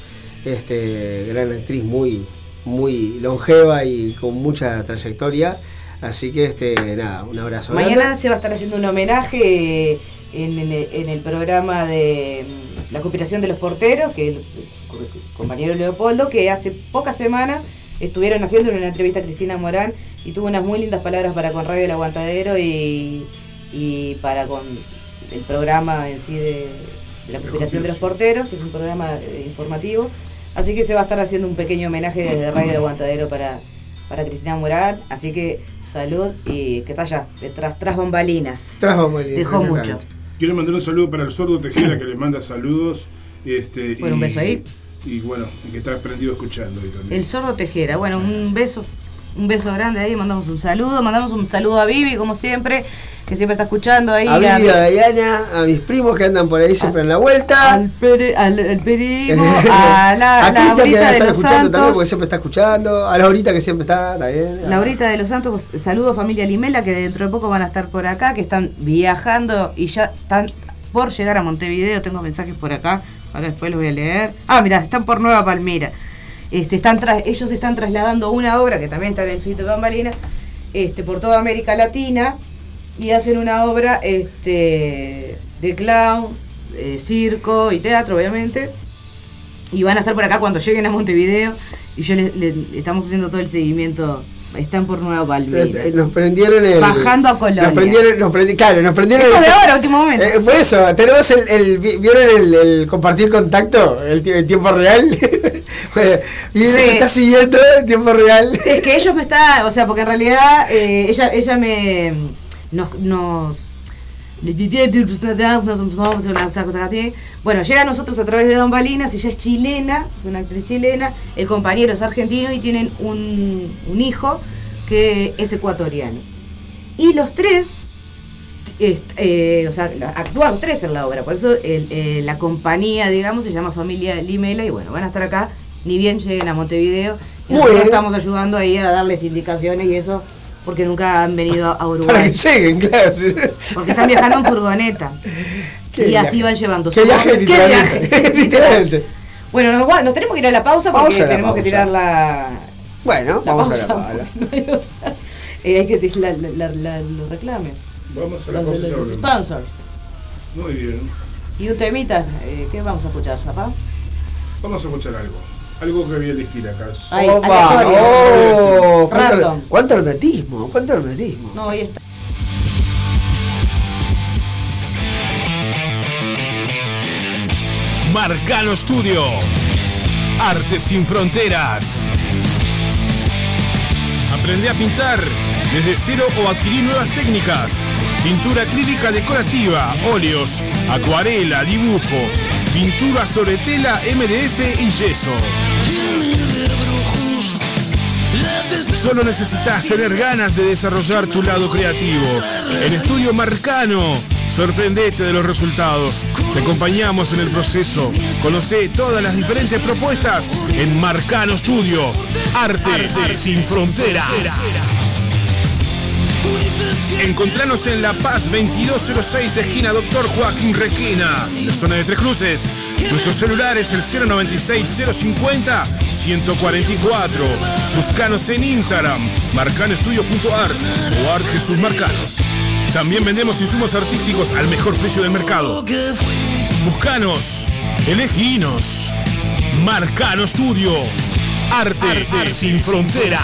este gran actriz muy muy longeva y con mucha trayectoria, así que este nada, un abrazo. Mañana grande. se va a estar haciendo un homenaje en, en el- en el programa de la cooperación de los porteros, que el, el compañero Leopoldo, que hace pocas semanas estuvieron haciendo una entrevista a Cristina Morán y tuvo unas muy lindas palabras para con Radio El Aguantadero y, y para con el programa en sí de, de la cooperación de los porteros, que es un programa eh, informativo. Así que se va a estar haciendo un pequeño homenaje desde Radio El Aguantadero para, para Cristina Morán. Así que salud y que está allá, detrás, tras bambalinas. Tras bambalinas, Dejó mucho. Quiero mandar un saludo para el sordo Tejera que le manda saludos. Este, Bueno, un beso ahí. Y bueno, que está prendido escuchando ahí también. El sordo Tejera. Bueno, un beso, un beso grande ahí, mandamos un saludo, mandamos un saludo a Vivi, como siempre, que siempre está escuchando ahí. A Vivi, a Diana, a mis primos que andan por ahí siempre en la vuelta. al, pere- al, al primo, a la, a la que Laurita debe de los escuchando también porque Santos. siempre está escuchando. A Laurita que siempre está también. Laurita de los Santos, pues, saludo familia Limela, que dentro de poco van a estar por acá, que están viajando y ya están por llegar a Montevideo. Tengo mensajes por acá, ahora después los voy a leer. Ah, mira, están por Nueva Palmira. Este, están ellos están trasladando una obra que también está en el Fito Bambalina, este, por toda América Latina y hacen una obra este, de clown, circo y teatro, obviamente. Y van a estar por acá cuando lleguen a Montevideo y yo les, le- estamos haciendo todo el seguimiento. Están por Nueva Palmira. Nos, eh, nos prendieron el. Bajando a Colonia. Nos prendieron, nos prendi- claro, nos prendieron Esto el- de ahora, último momento. Eh, por eso, tenemos el, el- vi- ¿vieron el, el compartir contacto? El, tie- el tiempo real. Y Sí. se está siguiendo en tiempo real. Es que ellos me está, o sea, porque en realidad eh, ella, ella me nos, nos bueno, llega a nosotros a través de Don Balinas, ella es chilena, es una actriz chilena, el compañero es argentino y tienen un, un hijo que es ecuatoriano. Y los tres, eh, o sea, actúan los tres en la obra, por eso el- eh, la compañía, digamos, se llama Familia Limela y bueno, van a estar acá, ni bien lleguen a Montevideo. Y Muy bien. estamos ayudando ahí a darles indicaciones y eso, porque nunca han venido a Para Uruguay. que lleguen, claro. sí. Porque están viajando en furgoneta. Qué y así viaje. van llevando. Qué su- viaje, ¿Qué literalmente. viaje? Literalmente. Bueno, nos, nos tenemos que ir a la pausa porque Vamos a la tenemos que pausa. tirar la, Bueno, la vamos pausa. a la. No hay otra. Eh, hay que decir la- la- la- los reclames. Vamos a la Los, ya los volvemos. sponsors. Muy bien. Y un temita, eh, ¿qué vamos a escuchar, papá? Vamos a escuchar algo. Algo que voy a elegir acá. Ay, Opa, oh, cuánto, Random. cuánto hermetismo, cuánto hermetismo. No, ahí está. Marcano Studio. Arte sin fronteras. Aprende a pintar desde cero o adquirir nuevas técnicas. Pintura acrílica decorativa, óleos, acuarela, dibujo, pintura sobre tela, MDF y yeso. Solo necesitas tener ganas de desarrollar tu lado creativo. En Estudio Marcano, sorprendete de los resultados. Te acompañamos en el proceso. Conoce todas las diferentes propuestas en Marcano Studio. Arte, sin fronteras. Encontranos en La Paz 2206, esquina Doctor Joaquín Requena, en la zona de Tres Cruces. Nuestro celular es el 096-050-144. Buscanos en Instagram, marcanoestudio.art o Art Jesús Marcano. También vendemos insumos artísticos al mejor precio del mercado. Buscanos, eleginos. Marcano Studio. Arte, sin fronteras.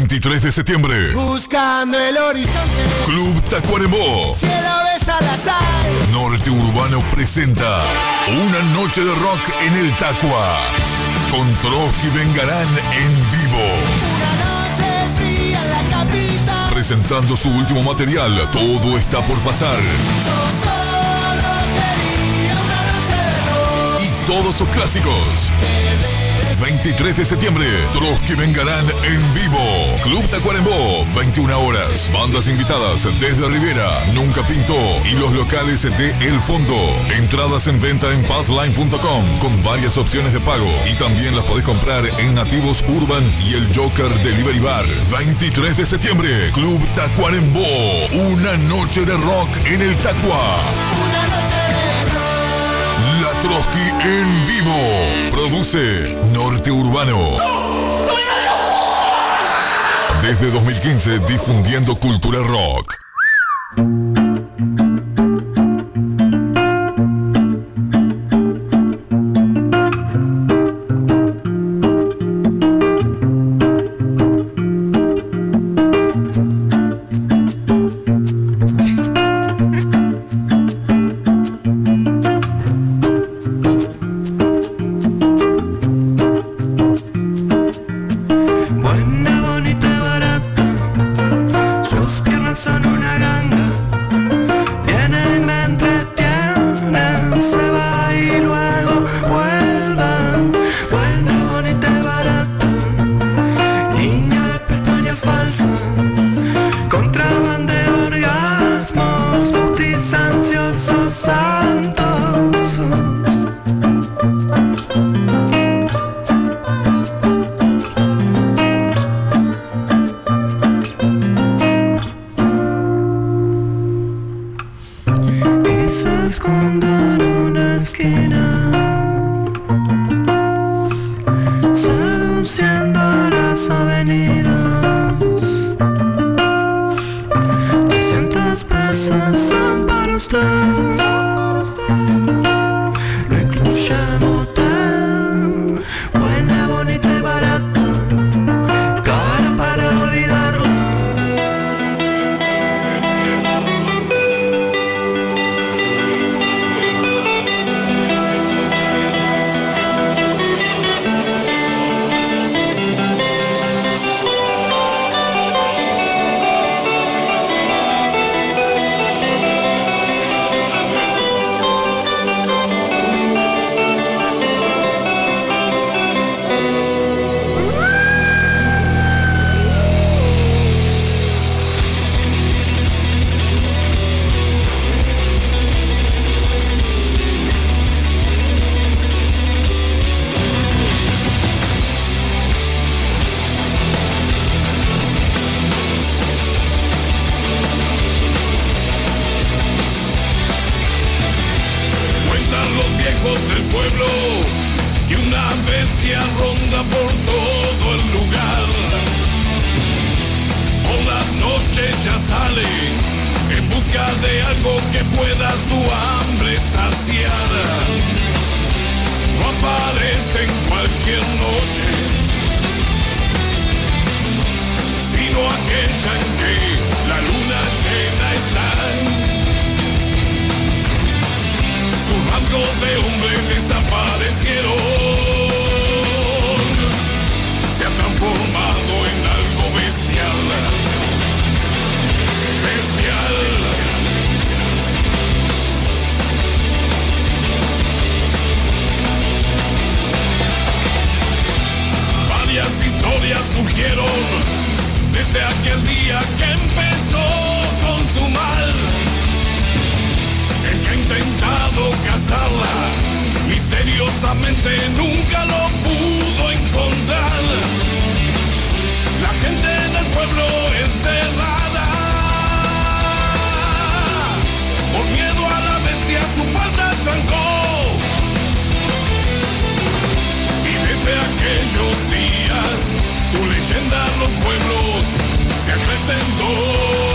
...23 de septiembre. Buscando el horizonte, Club Tacuarembó. cielo besa la sal. Norte Urbano presenta Una noche de rock en el Tacua. Con Trotsky Vengarán en vivo. Una noche fría en la capital. Presentando su último material, Todo está por pasar. Yo solo quería una noche de rock. Y todos sus clásicos. 23 de septiembre, Trotsky Vengarán en vivo. Club Tacuarembó, 21 horas. Bandas invitadas desde Rivera, Nunca Pinto y los locales de El Fondo. Entradas en venta en pathline.com con varias opciones de pago y también las podés comprar en Nativos Urban y el Joker Delivery Bar. 23 de septiembre, Club Tacuarembó. Una noche de rock en el Tacua. Una noche de Trotsky en vivo. Produce Norte Urbano. Desde 2015 difundiendo cultura rock. Desde aquel día que empezó con su mal. El que ha intentado cazarla, misteriosamente nunca lo pudo encontrar. La gente del pueblo encerrada, por miedo a la bestia su puerta trancó. Los pueblos se acrecentó.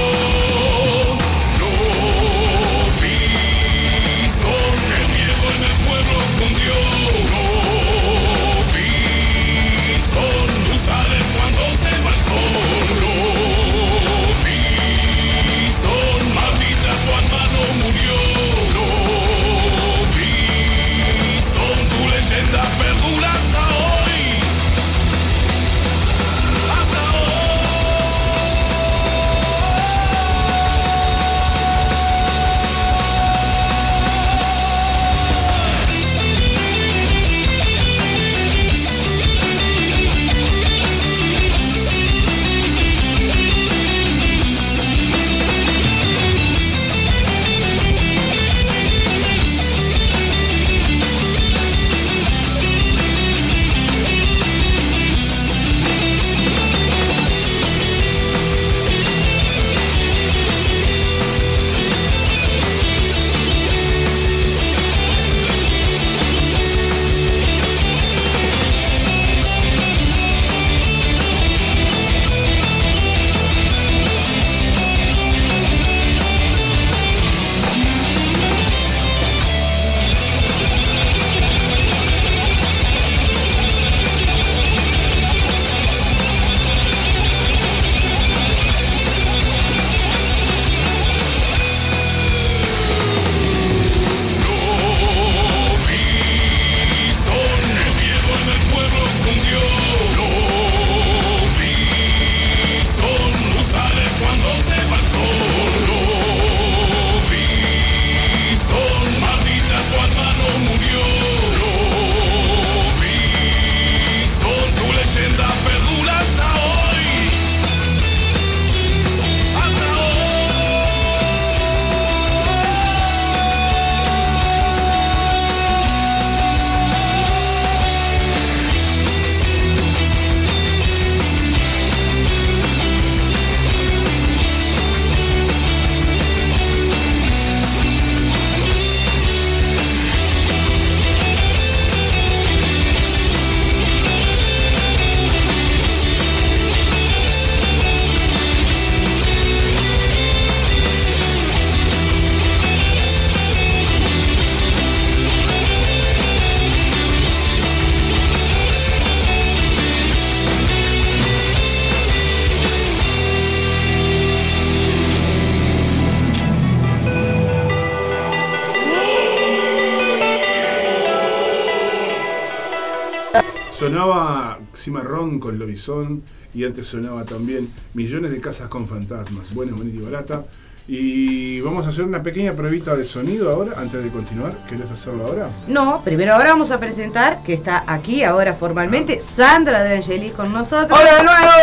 Sonaba Cimarrón con Lobizón y antes sonaba también Millones de Casas con Fantasmas, buena, bonita y barata. Y vamos a hacer una pequeña pruebita de sonido ahora, antes de continuar. ¿Querés hacerlo ahora? No, primero ahora vamos a presentar, que está aquí ahora formalmente, Sandra de Angelis con nosotros. ¡Hola de nuevo!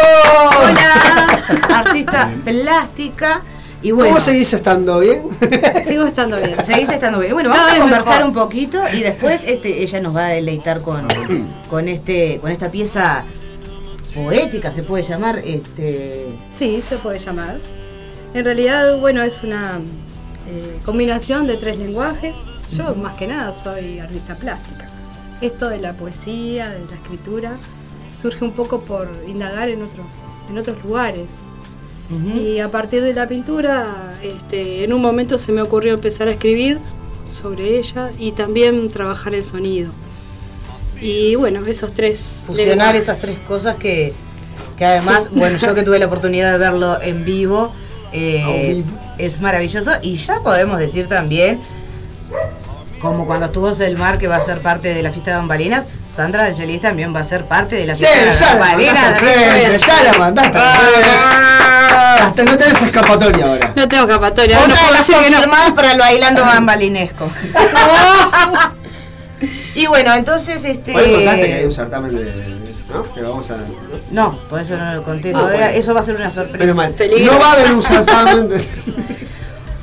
Hola, artista plástica. Y bueno, ¿Cómo seguís estando bien? Sigo estando bien. Seguís estando bien. Bueno, Cada vamos a conversar mejor. un poquito y después este, ella nos va a deleitar con, con este, con esta pieza poética, se puede llamar, este. Sí, se puede llamar. En realidad, bueno, es una eh, combinación de tres lenguajes. Yo, más que nada, soy artista plástica. Esto de la poesía, de la escritura, surge un poco por indagar en, otros en otros lugares. Y a partir de la pintura, este, en un momento se me ocurrió empezar a escribir sobre ella y también trabajar el sonido. Y bueno, esos tres. fusionar esas tres cosas que, que además, Sí. bueno, yo que tuve la oportunidad de verlo en vivo, eh, es maravilloso. Y ya podemos decir también, como cuando estuvo Selmar, que va a ser parte de la fiesta de Bambalinas, Sandra Angelis también va a ser parte de la Sí, fiesta de Bambalinas. mandaste al frente, ya la mandaste frente. Hasta no tenés escapatoria ahora. No tengo escapatoria. Otra no de puedo las que no. confirmadas para el bailando bambalinesco. y bueno, entonces este. Hoy contaste que hay un certamen de. ¿No? Que vamos a. No, por eso no lo conté Ah, todavía. bueno. Eso va a ser una sorpresa. Menos mal. No va a haber un certamen de.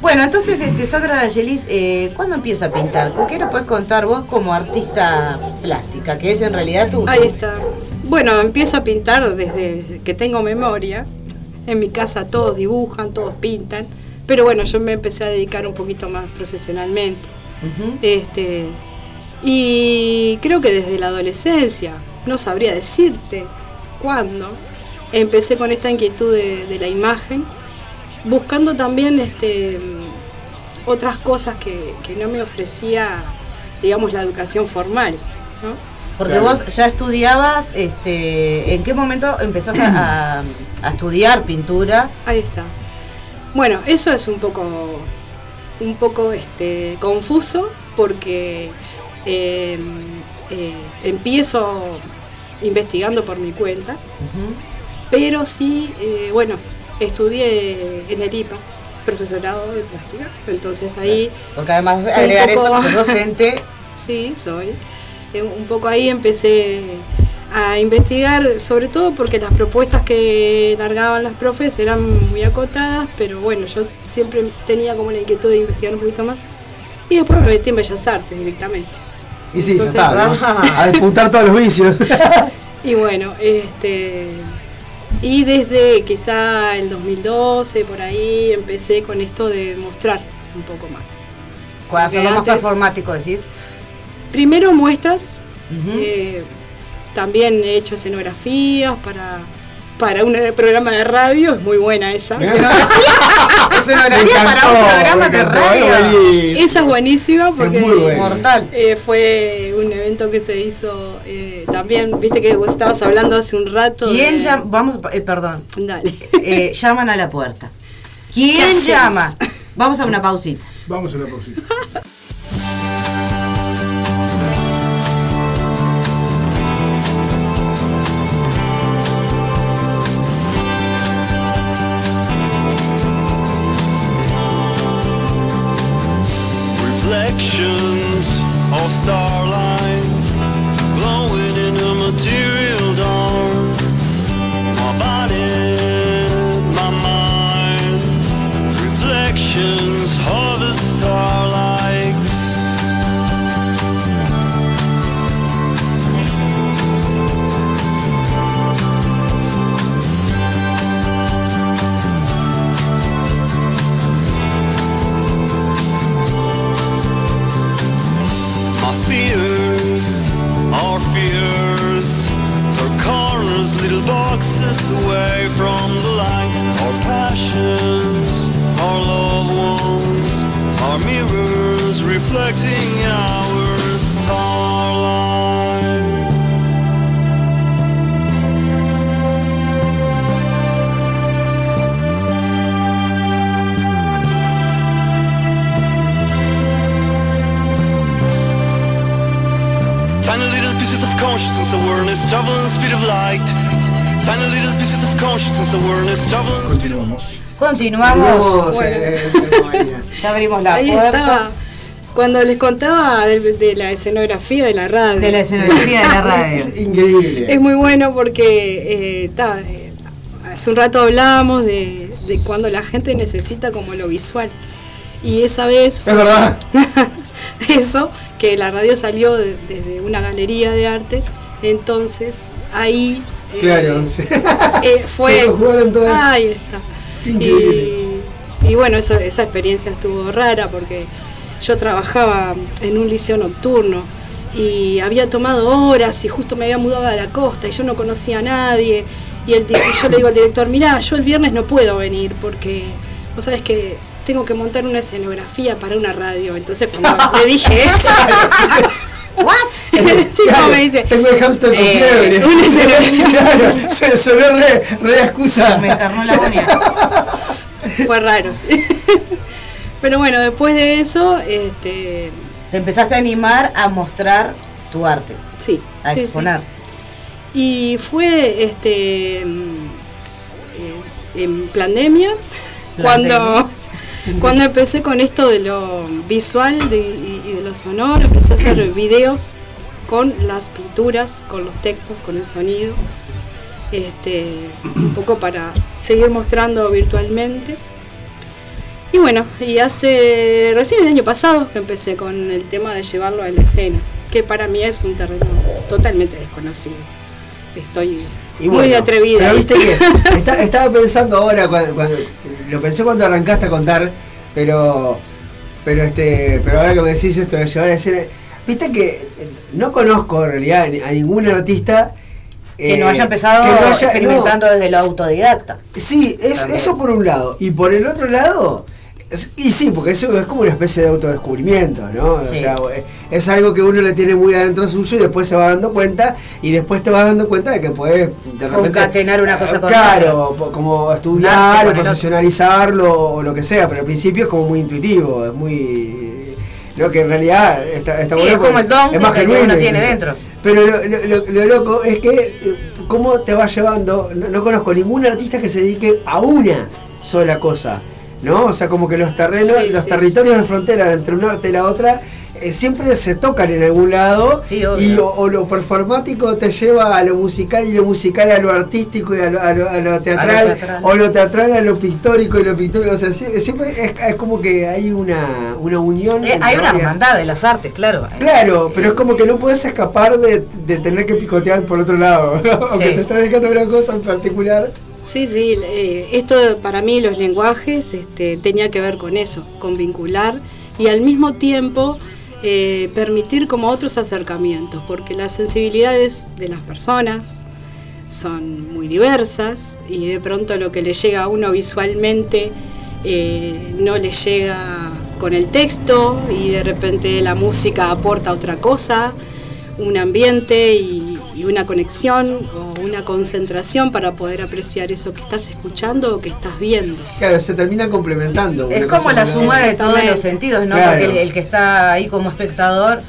Bueno, entonces, este, Sandra Angelis, eh, ¿cuándo empieza a pintar? ¿Con qué nos puedes contar vos como artista plástica? Que es en realidad tu. Ahí está. Bueno, empiezo a pintar desde que tengo memoria. En mi casa todos dibujan, todos pintan. Pero bueno, yo me empecé a dedicar un poquito más profesionalmente. Este, y creo que desde la adolescencia, no sabría decirte cuándo, empecé con esta inquietud de, de la imagen, buscando también este, otras cosas que, que no me ofrecía, digamos, la educación formal. ¿no? Porque Claro. vos ya estudiabas, este, ¿en qué momento empezás a, a- a estudiar pintura? Ahí está. Bueno, eso es un poco, un poco este, confuso porque eh, eh, empiezo investigando por mi cuenta, pero sí, eh, bueno, estudié en el IPA, profesorado de plástica, entonces ahí... Porque además de agregar eso, poco- sos docente. Sí, soy. Eh, Un poco ahí empecé a investigar, sobre todo porque las propuestas que largaban las profes eran muy acotadas, pero bueno, yo siempre tenía como la inquietud de investigar un poquito más. Y después me metí en Bellas Artes directamente. Y sí, Entonces, ya está. ¿no? A despuntar todos los vicios. Y bueno, este. Y desde quizá el 2012, por ahí, empecé con esto de mostrar un poco más. Para hacerlo más performático, decís. Primero muestras, eh, también he hecho escenografías para, para un programa de radio, es muy buena esa. Escenografía para un programa de radio. Esa es buenísima porque muy. Mortal. eh, fue un evento que se hizo eh, también, viste que vos estabas hablando hace un rato. ¿Quién de- llama? Vamos, eh, perdón. Dale. Eh, llaman a la puerta. ¿Qué ¿Quién llama? Vamos a una pausita. Vamos a la pausita. Reflections of starlight Continuamos. Bueno, eh, eh, ya abrimos la Ahí puerta. estaba. Cuando les contaba de, de la escenografía de la radio. De la escenografía de la radio. Es increíble. Es muy bueno porque eh, ta, eh, hace un rato hablábamos de, de cuando la gente necesita como lo visual. Y esa vez Es verdad. eso, que la radio salió de- desde una galería de arte, entonces ahí Claro. eh, fue... Se lo jugaron todas. Ahí está. Y, bueno, eso- esa experiencia estuvo rara porque yo trabajaba en un liceo nocturno y había tomado horas y justo me había mudado a la costa y yo no conocía a nadie. Y, yo le digo al director, mirá, yo el viernes no puedo venir porque vos sabés que tengo que montar una escenografía para una radio. Entonces le dije eso. Claro, me dice, Tengo el hamster con eh, fiebre. una escenografía. Claro, se sonó re, re excusa. Me encarnó la agonía. fue raro. sí. Pero bueno, después de eso, este, Te empezaste a animar a mostrar tu arte, sí, a sí, sí. exponer. Y fue este eh, en pandemia cuando cuando empecé con esto de lo visual de- y, y de lo sonoro, empecé a hacer videos con las pinturas, con los textos, con el sonido, este, un poco para seguir mostrando virtualmente. Y bueno, y hace recién el año pasado que empecé con el tema de llevarlo a la escena, que para mí es un terreno totalmente desconocido. Estoy Y muy bueno, atrevida. Pero viste que está- estaba pensando ahora, cuando, cuando- lo pensé cuando arrancaste a contar, pero pero este pero ahora que me decís esto de llevar a escena, viste que eh, no conozco en realidad a ningún artista Que eh, no haya empezado que no haya- experimentando no. desde lo autodidacta. Sí, es, eso por un lado. Y por el otro lado, es- y sí, porque eso es como una especie de autodescubrimiento, ¿no? Sí. O sea, eh, es algo que uno le tiene muy adentro suyo y después se va dando cuenta y después te vas dando cuenta de que puedes de repente Concatenar una cosa eh, con claro, como estudiar o profesionalizarlo o lo que sea, pero al principio es como muy intuitivo, es muy no que en realidad está, está Sí, bueno es como el don es más que- uno tiene dentro. Pero lo, lo- lo- lo loco es que eh, cómo te va llevando, no, no conozco ningún artista que se dedique a una sola cosa, ¿no? O sea, como que los terrenos, Sí, los sí. territorios de frontera entre un arte y la otra eh, siempre se tocan en algún lado Sí, obvio. y o, o lo performático te lleva a lo musical y lo musical a lo artístico y a lo, a lo- a lo teatral, teatral. o lo teatral a lo pictórico y lo pictórico, o sea, sie- siempre es, es como que hay una, una unión. Eh, hay una hermandad de las artes, claro. Claro, pero es como que no puedes escapar de, de tener que picotear por otro lado. Aunque Sí. te estás dedicando a una cosa en particular. Sí, sí, eh, esto para mí los lenguajes este, tenía que ver con eso, con vincular y al mismo tiempo eh, permitir como otros acercamientos, porque las sensibilidades de las personas son muy diversas y de pronto lo que le llega a uno visualmente eh, no le llega con el texto y de repente la música aporta otra cosa, un ambiente y, una conexión una concentración para poder apreciar eso que estás escuchando o que estás viendo. Claro, se termina complementando. Es como la suma de todos los sentidos, ¿no? Claro. Porque el, el que está ahí como espectador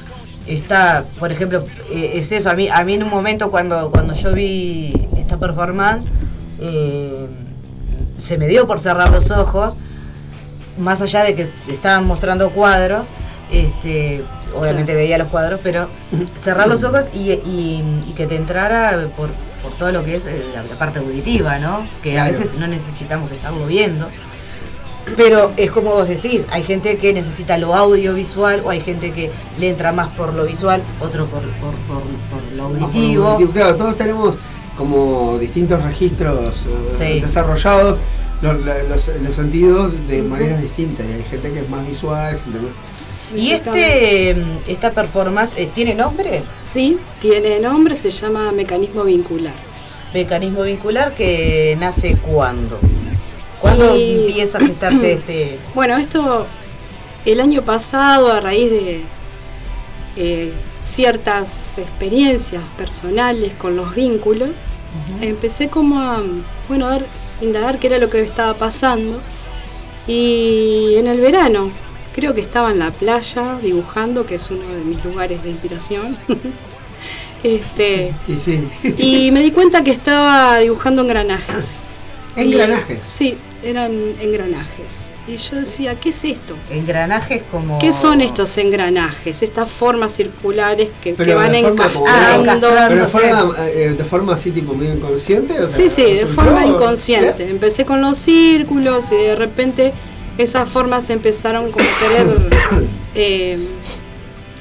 está, por ejemplo, eh, es eso. A mí, a mí en un momento cuando, cuando yo vi esta performance, eh, se me dio por cerrar los ojos, más allá de que estaban mostrando cuadros, este, obviamente veía los cuadros, pero cerrar los ojos y, y- y que te entrara por, por todo lo que es eh, la, la parte auditiva, ¿no? Que a veces no necesitamos estarlo viendo. Pero es como vos decís, hay gente que necesita lo audiovisual o hay gente que le entra más por lo visual, otro por, por, por- por lo auditivo. Auditivo, Claro, todos tenemos como distintos registros eh, Sí. desarrollados los, los- los sentidos de maneras distintas. Y hay gente que es más visual, gente más- Y este esta performance eh, tiene nombre, Sí, tiene nombre, se llama mecanismo vincular. mecanismo vincular que nace cuándo. ¿Cuándo Y- empieza a gestarse este? Bueno, esto el año pasado, a raíz de eh, ciertas experiencias personales con los vínculos, empecé como a, bueno, a ver, indagar qué era lo que estaba pasando. Y en el verano, creo que estaba en la playa dibujando, que es uno de mis lugares de inspiración. Este, Y sí. y me di cuenta que estaba dibujando engranajes. ¿Engranajes? Y- sí, eran engranajes. Y yo decía, ¿qué es esto? Engranajes como. ¿Qué son estos engranajes? Estas formas circulares que, van encajando. Pero de forma, eh, de forma así tipo medio inconsciente. O sea, Sí, sí, de forma inconsciente. Empecé con los círculos y de repente esas formas empezaron como a querer eh,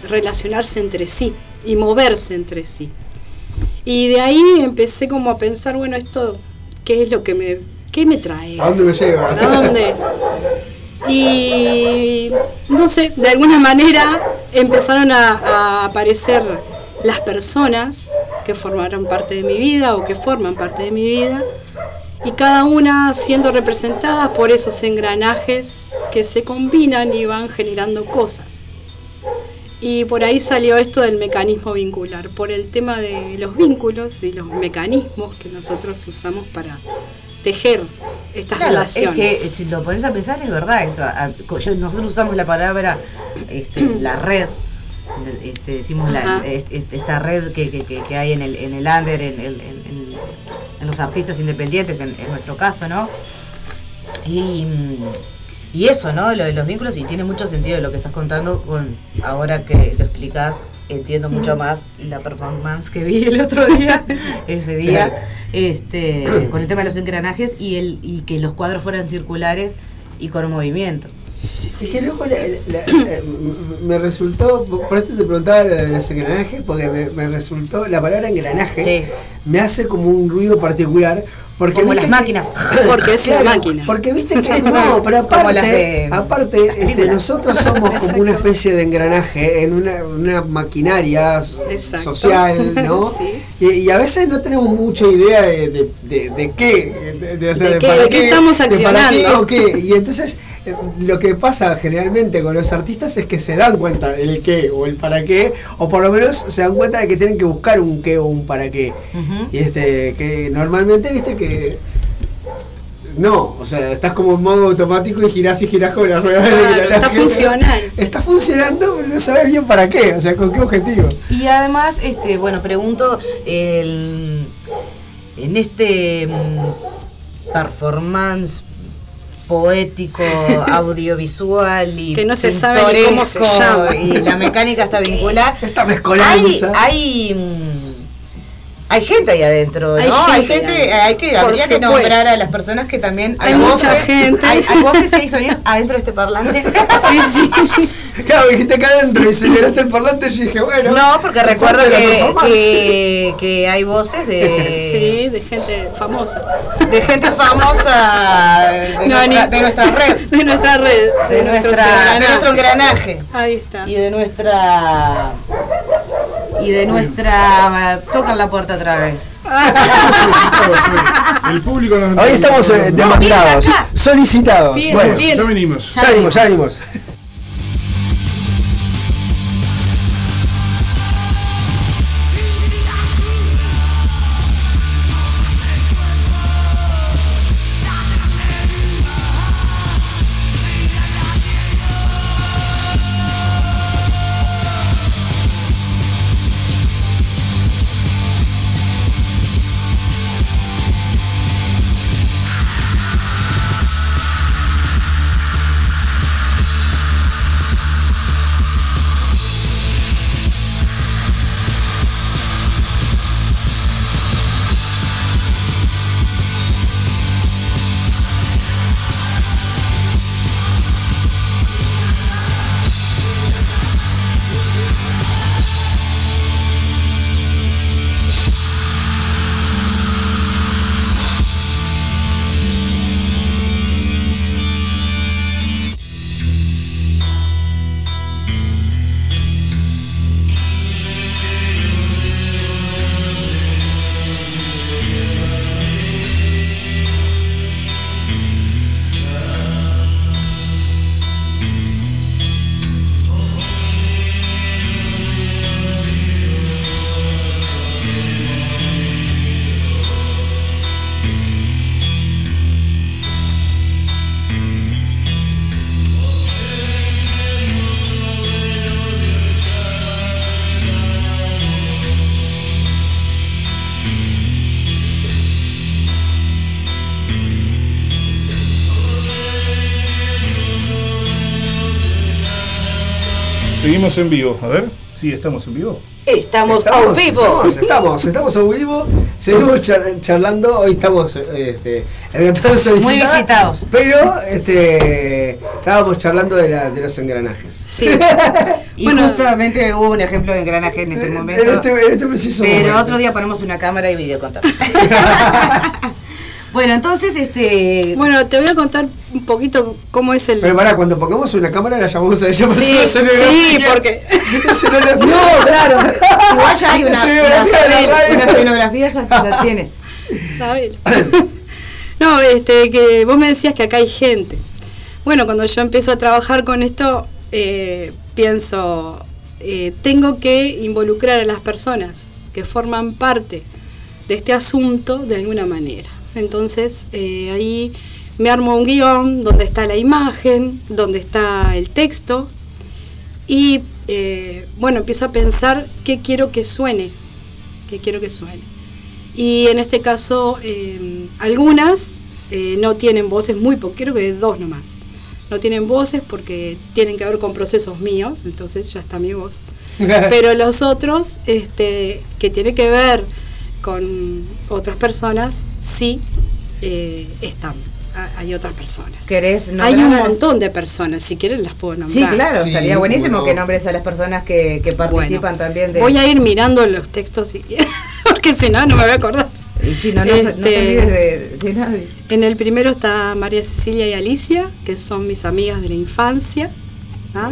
relacionarse entre sí y moverse entre sí. Y de ahí empecé como a pensar, bueno, esto, ¿qué es lo que me, qué me trae? ¿A dónde me lleva? ¿Para dónde? Y no sé, de alguna manera empezaron a, a aparecer las personas que formaron parte de mi vida o que forman parte de mi vida y cada una siendo representada por esos engranajes que se combinan y van generando cosas. Y por ahí salió esto del mecanismo vincular, por el tema de los vínculos y los mecanismos que nosotros usamos para tejer estas Claro, relaciones. Es que si lo pones a pensar es verdad esto. nosotros usamos la palabra este, la red. Este, decimos la- esta red que, que- que- hay en el, en el under, en, el- en los artistas independientes, en, en nuestro caso, ¿no? Y, mm, y eso, ¿no? Lo de los vínculos, y tiene mucho sentido lo que estás contando, con ahora que lo explicas, entiendo mucho más la performance que vi el otro día, ese día, este, con el tema de los engranajes y el y que los cuadros fueran circulares y con movimiento. Sí, que loco, la- la- la- me resultó, por eso te preguntaba lo de los engranajes, porque me, me resultó, la palabra engranaje me hace como un ruido particular. Porque Como las que- máquinas. Porque es una máquina. Porque viste que no, pero aparte, de- aparte este, nosotros somos como una especie de engranaje en una, una maquinaria Exacto. social, ¿no? Sí. y, y a veces no tenemos mucha idea de, de, de- qué, o sea, ¿De de qué- para qué estamos para qué accionando? o qué. Y entonces lo que pasa generalmente con los artistas es que se dan cuenta del qué o el para qué, o por lo menos se dan cuenta de que tienen que buscar un qué o un para qué. Y este, que normalmente, viste que. No, o sea, estás como en modo automático y girás y girás con la rueda del Claro, engranaje. está funcional. Está funcionando, pero no sabes bien para qué, o sea, con qué objetivo. Y además, este, bueno, pregunto, el- en este mm, performance poético, audiovisual y Que no se sabe ni cómo se llama. y la mecánica está vinculada. Esta Hay, hay, mm, hay gente ahí adentro, ¿no? Hay Hay gente gente, ahí. hay que, habría que nombrar a las personas que también Hay mucha gente. Hay, hay voces y hay sonidos adentro de este parlante. Sí, sí. Claro, dijiste acá adentro y aceleraste el parlante y yo dije, bueno. No, porque recuerdo de que, que, que hay voces de, Sí, de gente famosa. de gente famosa de, No, nuestra, ni- de nuestra red, De nuestra red. de, nuestra, de engranajes. nuestro engranaje Ahí está. y de nuestra y de nuestra tocan la puerta otra vez. El público nos Hoy estamos eh, demandados, solicitados. Bien, bueno, bien. Ya venimos. ya venimos, ya venimos. En vivo. A ver. Sí, estamos en vivo. Estamos, a Estamos, vivo. Estamos, estamos, estamos a vivo. Seguimos char- charlando. Hoy estamos este, en el plazo de Muy visita, visitados. Pero este, estábamos charlando de, la- de los engranajes. Sí. Y Bueno. justamente hubo un ejemplo de engranaje en este momento. En este, en este preciso Pero momento. otro día ponemos una cámara y video bueno, entonces, este. Bueno, te voy a contar un poquito cómo es el. Pero pará, cuando pongamos una cámara la llamamos a ella para Sí, sí, porque. No, claro. Igual ya hay una, una, Escenografía ya, ya tiene. ¿sabes? no, este, que vos me decías que acá hay gente. Bueno, cuando yo empiezo a trabajar con esto, eh, pienso, eh, tengo que involucrar a las personas que forman parte de este asunto de alguna manera. Entonces, eh, ahí me armo un guion donde está la imagen, donde está el texto, y eh, bueno, empiezo a pensar qué quiero que suene, qué quiero que suene. Y en este caso, eh, algunas no tienen voces, muy poco, creo que dos nomás. No tienen voces porque tienen que ver con procesos míos, entonces ya está mi voz. Pero los otros, este, que tiene que ver con otras personas, sí eh, están. Ha- Hay otras personas. ¿Querés Hay un montón de personas, si quieren las puedo Sí, nombrar. claro, Sí, estaría buenísimo que nombres a las personas que, que participan también de. Voy a ir mirando los textos y- porque si no, no me voy a acordar. Y si no, no, te Este, olvides de, de nadie. En el primero está María Cecilia y Alicia, que son mis amigas de la infancia. ¿ah?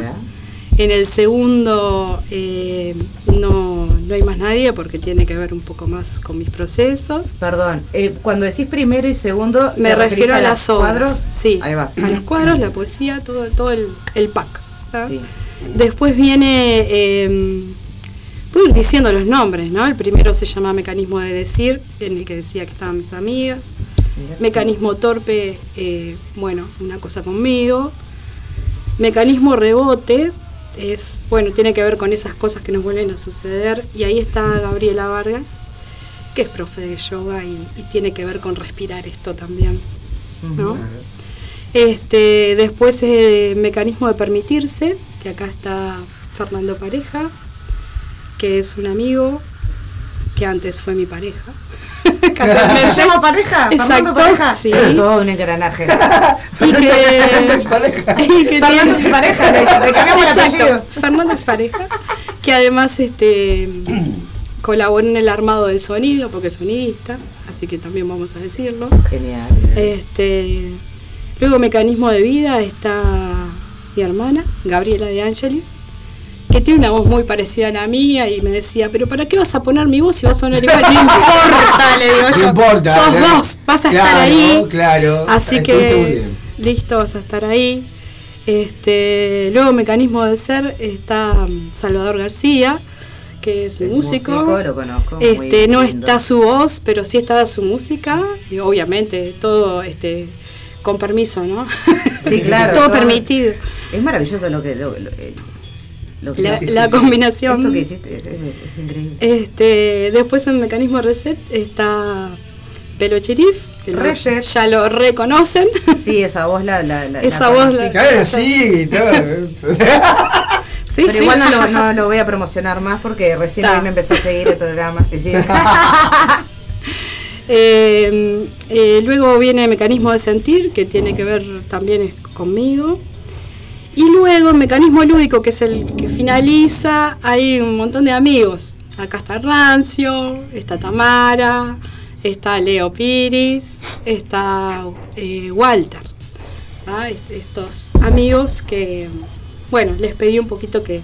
En el segundo eh, no, no hay más nadie porque tiene que ver un poco más con mis procesos. Perdón, eh, cuando decís primero y segundo, Me ¿te refiero a los las obras. cuadros? Sí, Ahí va. a los cuadros, la poesía, todo, todo el, el pack. Sí. Después viene, eh, puedo ir diciendo los nombres, ¿no? El primero se llama Mecanismo de Decir, en el que decía que estaban mis amigas. Mecanismo Torpe, eh, bueno, una cosa conmigo. Mecanismo Rebote, es, bueno, tiene que ver con esas cosas que nos vuelven a suceder. Y ahí está Gabriela Vargas, que es profe de yoga y, y tiene que ver con respirar esto también, ¿no? Este, después el mecanismo de permitirse, que acá está Fernando Pareja, que es un amigo que antes fue mi pareja. Casualmente. ¿Se llama pareja? ¿Fernando Exacto, pareja? sí. Todo un engranaje. Y que, Fernando es pareja. y que Fernando tiene- es pareja, le, le Exacto. Fernando es pareja, que además este colaboró en el armado del sonido, porque es sonidista, así que también vamos a decirlo. Genial. Este, luego mecanismo de vida está mi hermana, Gabriela de Ángeles, que tiene una voz muy parecida a la mía y me decía, pero ¿para qué vas a poner mi voz si va a sonar igual? No importa, le digo yo. No importa. Sos ¿no? vos, vas a estar ahí. Claro. Así que listo, vas a estar ahí. Este, luego mecanismo de ser está mm, Salvador García, que es El músico. músico, lo conozco, muy Este, no lindo. está su voz, pero sí está su música y obviamente todo este con permiso, ¿no? Sí, claro. todo permitido. Es maravilloso lo que. Lo, La, sí, la sí, sí. combinación. Esto que hiciste es, es- es increíble. Este, después en mecanismo reset está Pelo Chirif, que lo- Reset. ya lo reconocen. Sí, esa voz la. la, la Esa la voz conocí. la- Claro, sí, y todo. Sí, Pero sí. igual no lo, no lo voy a promocionar más porque recién hoy me empezó a seguir el programa. Sí. Eh, eh, luego viene mecanismo de sentir, que tiene que ver también es conmigo. Y luego el mecanismo lúdico, que es el que finaliza, hay un montón de amigos. Acá está Rancio, está Tamara, está Leo Piris, está eh, Walter. Estos amigos que, bueno, les pedí un poquito que...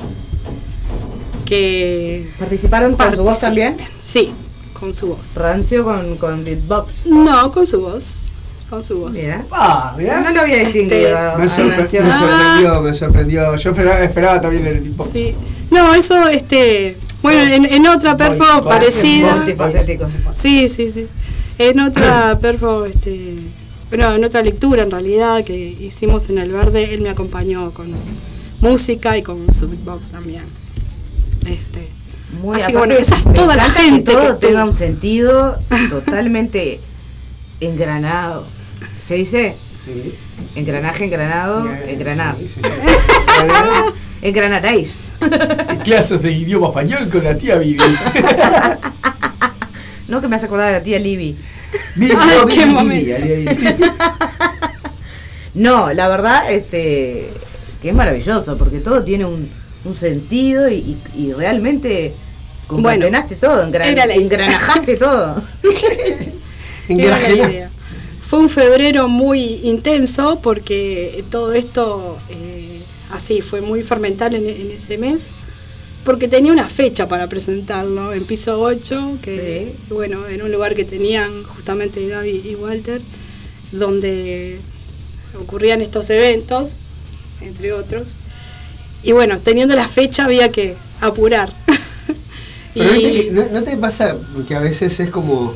que ¿Participaron con su voz también? Sí, con su voz. Rancio con, con beatbox. No, con su voz. Con su voz. Mira. Ah. No lo había distinguido. Este, Me, sorpre- me sorprendió, me sorprendió. Yo esperaba, esperaba también el beatbox. Sí. No, eso, este. Bueno, en, en otra perfo parecida. Sí, sí, sí. En otra perfo, este. Bueno, en otra lectura en realidad que hicimos en el verde, él me acompañó con música y con su beatbox también. Este. Muy Así que bueno, esa es toda la gente Que todo tenga un sentido totalmente engranado. ¿Se dice? Sí. Engranaje, engranado, Bien. engranado. Sí, sí. Engranaréis. Clases de idioma español con la tía Vivi. No, que me hace acordar de la tía Libby. Vivi, Ay, no, qué momento. No, la verdad, este, que es maravilloso, porque todo tiene un, un sentido y, y- y realmente concatenaste todo, engra- era la idea. engranajaste todo. Idea. Fue un febrero muy intenso porque todo esto eh, así fue muy fermental en, en ese mes. Porque tenía una fecha para presentarlo en piso 8, que bueno, en un lugar que tenían justamente Gaby y Walter, donde ocurrían estos eventos, entre otros. Y bueno, teniendo la fecha había que apurar. Pero Y- ¿no te pasa que a veces es como.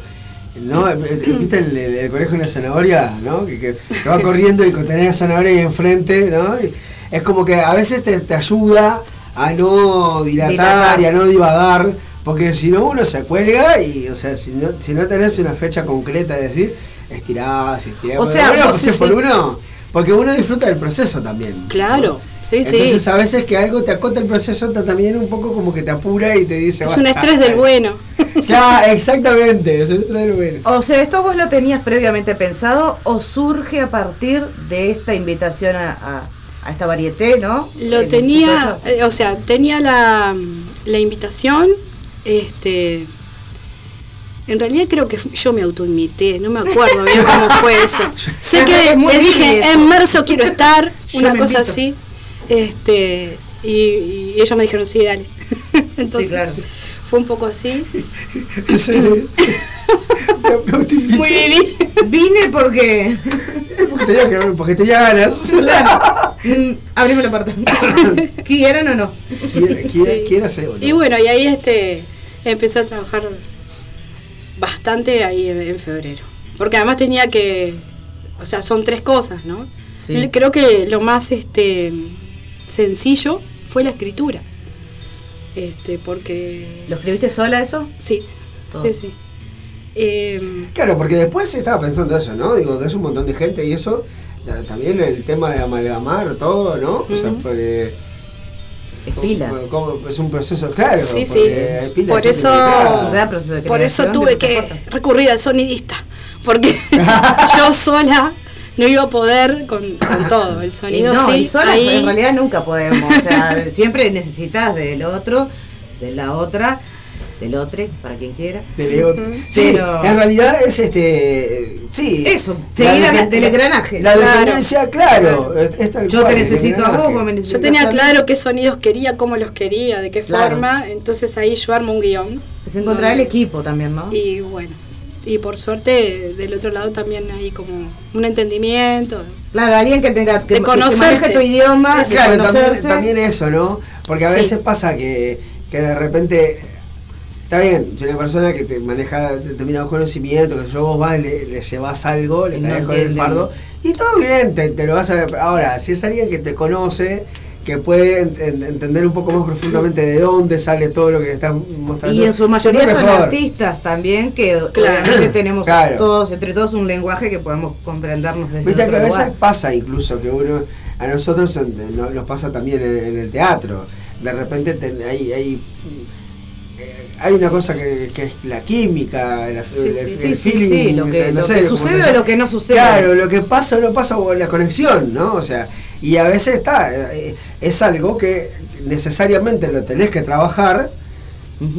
¿No? ¿Viste el, el, el conejo en la zanahoria? ¿No? Que, que, que va corriendo y con tener la zanahoria ahí enfrente, ¿no? Y es como que a veces te, te ayuda a no dilatar Dilatar. y a no divagar, porque si no uno se cuelga y, o sea, si no, si no tenés una fecha concreta de decir, estirás, estirás. O sea, bueno, sí, sí, es por sí. uno, porque uno disfruta del proceso también. Claro, sí, sí. Entonces a veces que algo te acota el proceso también un poco como que te apura y te dice... Es un estrés del bueno. Claro, exactamente, es el estrés del bueno. O sea, ¿esto vos lo tenías previamente pensado o surge a partir de esta invitación a, a- a esta varieté, no? Lo El tenía, 18. eh, o sea, tenía la, la invitación, este, en realidad creo que yo me autoinvité, no me acuerdo bien cómo fue eso. sé que Es muy le bien dije, eso. en marzo quiero estar, una cosa invito. así, este, y, y ellos me dijeron, sí, dale. Entonces, claro. fue un poco así. Muy viví. Vine porque. Porque tenía, que, porque tenía ganas. Claro. Mm, Abrimos la puerta. ¿Quieran o no? Sí. quiere hacer Y bueno, y ahí este empecé a trabajar bastante ahí en, en febrero. Porque además tenía que, o sea, son tres cosas, ¿no? Sí. Creo que lo más este sencillo fue la escritura. Este, porque ¿Lo escribiste sola eso? Sí. Todo. Sí, sí. Em, Claro, porque después estaba pensando eso, ¿no? Digo, que es un montón de gente y eso, ta- también el tema de amalgamar todo, ¿no? O sea, porque... Es pila. es un proceso, claro. Sí, sí. porque hay pila Por eso, detrás. Es un gran proceso de por eso tuve que cosas. recurrir al sonidista. Porque yo sola no iba a poder con, con todo. El sonido no, sí. y sola ahí, en realidad nunca podemos. O sea, siempre necesitas del otro, de la otra, del otro, para quien quiera. De León. Sí, Pero- en realidad es este. Sí. Eso, seguir La- del engranaje. La Claro. dependencia, claro. es- es tal Yo cual, te necesito a vos, me Yo necesitas tenía a mí. claro qué sonidos quería, cómo los quería, de qué Claro. forma. Entonces ahí yo armo un guion. Es encontrar el equipo también, ¿no? Y bueno. Y por suerte del otro lado también hay como un entendimiento. Claro, alguien que tenga que, De maneje tu idioma, de Claro, también, eso, ¿no? Porque a Sí. veces pasa que, que de repente. Está bien, yo una persona que te maneja determinados conocimientos, que yo vos vas y le, le llevas algo, le no caes con el fardo, y todo bien, te, te lo vas a. Ahora, si es alguien que te conoce, que puede en- en- entender un poco más profundamente de dónde sale todo lo que le estás mostrando. Y en su mayoría son mejor. artistas también, que Claro. obviamente tenemos Claro. todos, entre todos, un lenguaje que podemos comprendernos desde Viste otro a veces lugar. pasa incluso que uno, a nosotros nos pasa también en, en el teatro. De repente ten- hay, hay, hay una cosa que, que es la química, la- Sí, el, sí, el sí, sí, feeling, lo que- no lo sé que cómo sucede o lo que no sucede. Claro, lo que pasa o no pasa o la conexión, ¿no? O sea, y a veces está, eh, es algo que necesariamente lo tenés que trabajar,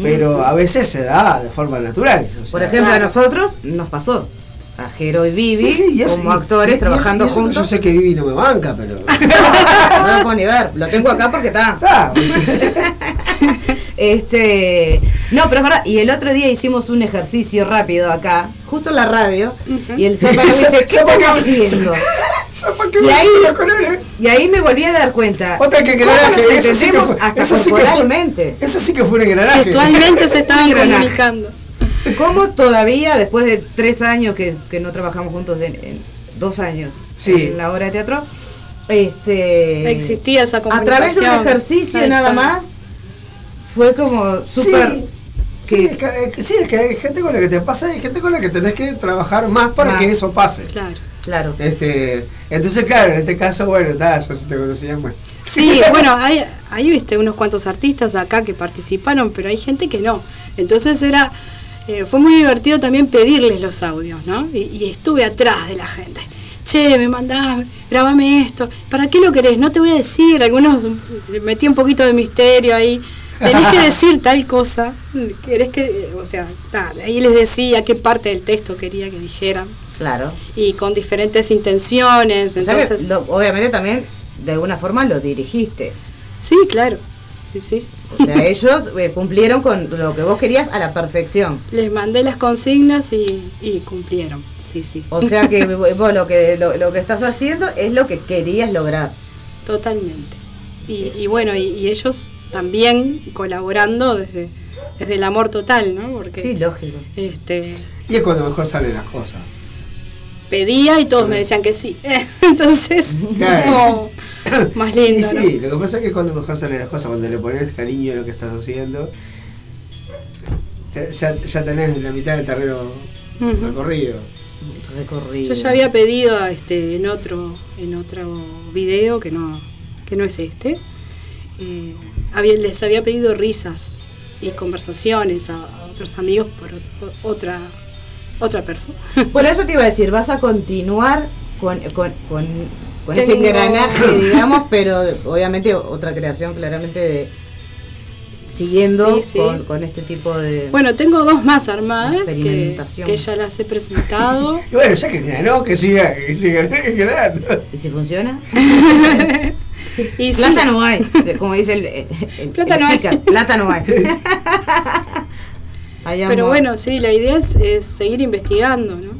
pero a veces se da de forma natural. o Por ejemplo, a nosotros nos pasó. A Jero y Vivi, como actores, trabajando juntos. Yo sé que Vivi no me banca, pero. no lo puedo ni ver, lo tengo acá porque está. Este, no, pero es verdad, y el otro día hicimos un ejercicio rápido acá, justo en la radio, y el Zapa me dice, ¿qué que- haciendo? Zapa que Y ahí, los colores. y ahí me volví a dar cuenta. Otra que ¿Cómo engranaje, nos eso sí que entendemos fue- hasta eso sí que fue- corporalmente? Eso sí que fue un engranaje. Virtualmente se estaban comunicando. ¿Cómo todavía, después de tres años que, que no trabajamos juntos, en, en dos años Sí. en la obra de teatro, este Existía esa a través de un comunicación. ejercicio nada más, fue como súper... Sí, es que, es que- sí, es que hay gente con la que te pasa y hay gente con la que tenés que trabajar más para Más. que eso pase. Claro. Claro. Este, entonces, claro, en este caso, bueno, está, ya se te conocían, bueno. Sí, bueno, hay, hay viste, unos cuantos artistas acá que participaron, pero hay gente que no. Entonces era, eh, fue muy divertido también pedirles los audios, ¿no? Y, y estuve atrás de la gente. Che, me mandás, grabame esto. ¿Para qué lo querés? No te voy a decir. Algunos metí un poquito de misterio ahí. Tenés que decir tal cosa. Querés que, o sea, tal. Ahí les decía qué parte del texto quería que dijeran. Claro. Y con diferentes intenciones. Entonces, lo- obviamente también de alguna forma lo dirigiste. sí, claro. Sí, sí. O sea, ellos eh, cumplieron con lo que vos querías a la perfección. Les mandé las consignas y, y cumplieron. Sí, sí. O sea que vos lo que lo, lo que estás haciendo es lo que querías lograr. Totalmente. Y, y bueno, y, y ellos también colaborando desde, desde el amor total, ¿no? Porque Sí, lógico. este, Y es cuando mejor salen las cosas. pedía y todos me decían que sí. Entonces, Claro. como más lindo. Y ¿no? sí, lo que pasa es que cuando mejor salen las cosas, cuando le pones cariño a lo que estás haciendo, ya- ya, tenés la mitad del terreno recorrido. Recorrido. Yo ya había pedido este, en otro en otro video que no que no es este. eh, había- les había pedido risas y conversaciones a, a otros amigos por, o- otra otra perfo. Por eso te iba a decir, vas a continuar con, con, con, con este Tengo- engranaje, digamos, pero obviamente otra creación claramente de siguiendo Sí, sí. Con, con este tipo de Bueno, tengo dos más armadas que, que ya las he presentado. Y bueno, ya que ganó, que siga, que siga ganando. ¿Y si funciona? Y sí. Plata no hay, como dice el, el- el- Plata el no hay. plata no hay. Pero amor. bueno, sí, la idea es, es seguir investigando, ¿no?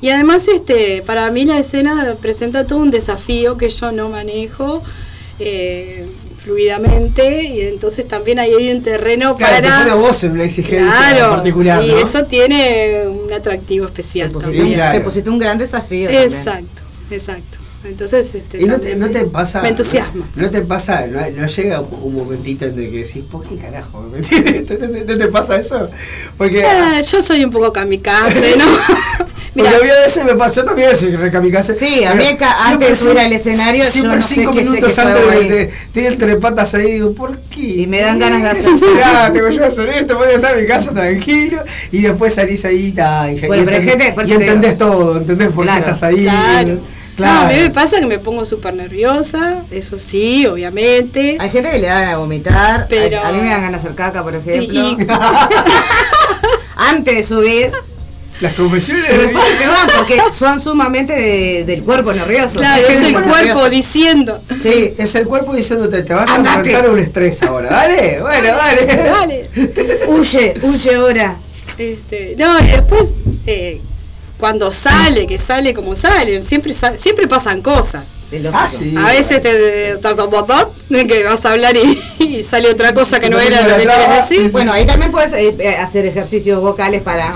Y además, este, para mí la escena presenta todo un desafío que yo no manejo eh, fluidamente y entonces también ahí hay un terreno Claro, para... vos en una exigencia Claro, particular, y ¿no? eso tiene un atractivo especial. Te también. pusiste, un- te pusiste un gran desafío. también. Exacto, exacto. Entonces, este, Y no te, no pasa. Me entusiasma. No, no te pasa, no, no llega un momentito en el que decís, ¿por qué carajo? me metí en esto? ¿No, te, no te pasa eso? Porque. Ah, yo soy un poco kamikaze, ¿no? Porque a veces me pasó también ese recamicase. Sí, a mí antes de subir al escenario, yo siempre no sé cinco sé minutos antes de, de- estoy entre patas ahí digo, ¿por qué? Y me dan ganas de hacer Ah, tengo yo hacer esto, voy a estar en mi casa tranquilo y después salís ahí ta, y, Bueno, y pero hay entendés- gente- y eso entendés todo, entendés por Claro. qué estás ahí. Claro. Claro. No, a mí me pasa que me pongo súper nerviosa, eso sí, obviamente. Hay gente que le dan a vomitar, Pero- a, a mí me dan ganas de hacer caca, por ejemplo. Y- y- Antes de subir. Las confesiones de van porque son sumamente de- del cuerpo nervioso. Claro, es el cuerpo nervioso. diciendo. Sí, es el cuerpo diciéndote, te vas Andate. a enfrentar a un estrés ahora. Dale, bueno, dale. Dale. Huye, huye ahora. Este, no, después, eh, cuando sale, que sale como sale, siempre, siempre pasan cosas. Ah, sí. A veces te toca botón, de que vas a hablar y, y sale otra cosa que no era lo que quieres decir. Bueno, ahí también puedes eh, eh, hacer ejercicios vocales para.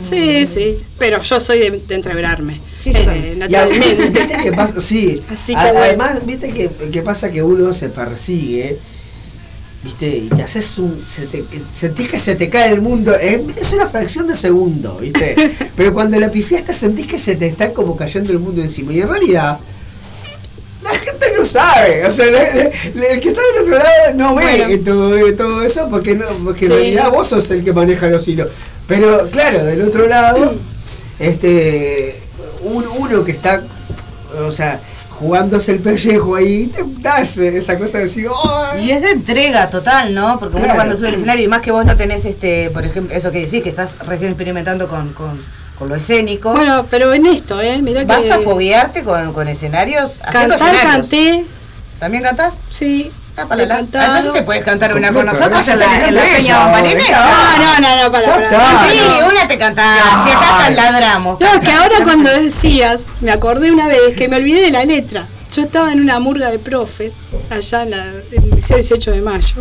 Sí, sí, pero yo soy de, de entreverarme, Sí, eh. Y naturalmente. además, ¿viste qué pasa? Sí, Así que bueno. además, viste que, que pasa que uno se persigue, viste, y te haces un. Se te, sentís que se te cae el mundo. Es una fracción de segundo, viste. Pero cuando la pifiaste sentís que se te está como cayendo el mundo encima. Y en realidad. La gente no sabe, o sea, el, que está del otro lado no ve Bueno. que todo, todo eso porque no, porque en realidad vos sos el que maneja los hilos. Pero claro, del otro lado, este un- uno que está, o sea, jugándose el pellejo ahí, te da ese- esa cosa de decir, "Ay". Y es de entrega total, ¿no? Porque uno Claro. cuando sube al escenario, y más que vos no tenés, este, por ejemplo, eso que decís, que estás recién experimentando con, con, con lo escénico. Bueno, pero en esto, ¿eh? Mirá ¿Vas que a foguearte con, con escenarios? Cantar escenarios. canté, ¿también cantás? sí. Ah, para la-. Entonces te puedes cantar una con nosotros ¿no? en la, en la Peña Bambalinera. No, no, no, no, para. Sí, una te cantás, si acá te ladramos. No, es que ahora cuando decías, me acordé una vez que me olvidé de la letra. Yo estaba en una murga de profes, allá en, la, en el liceo 18 de mayo,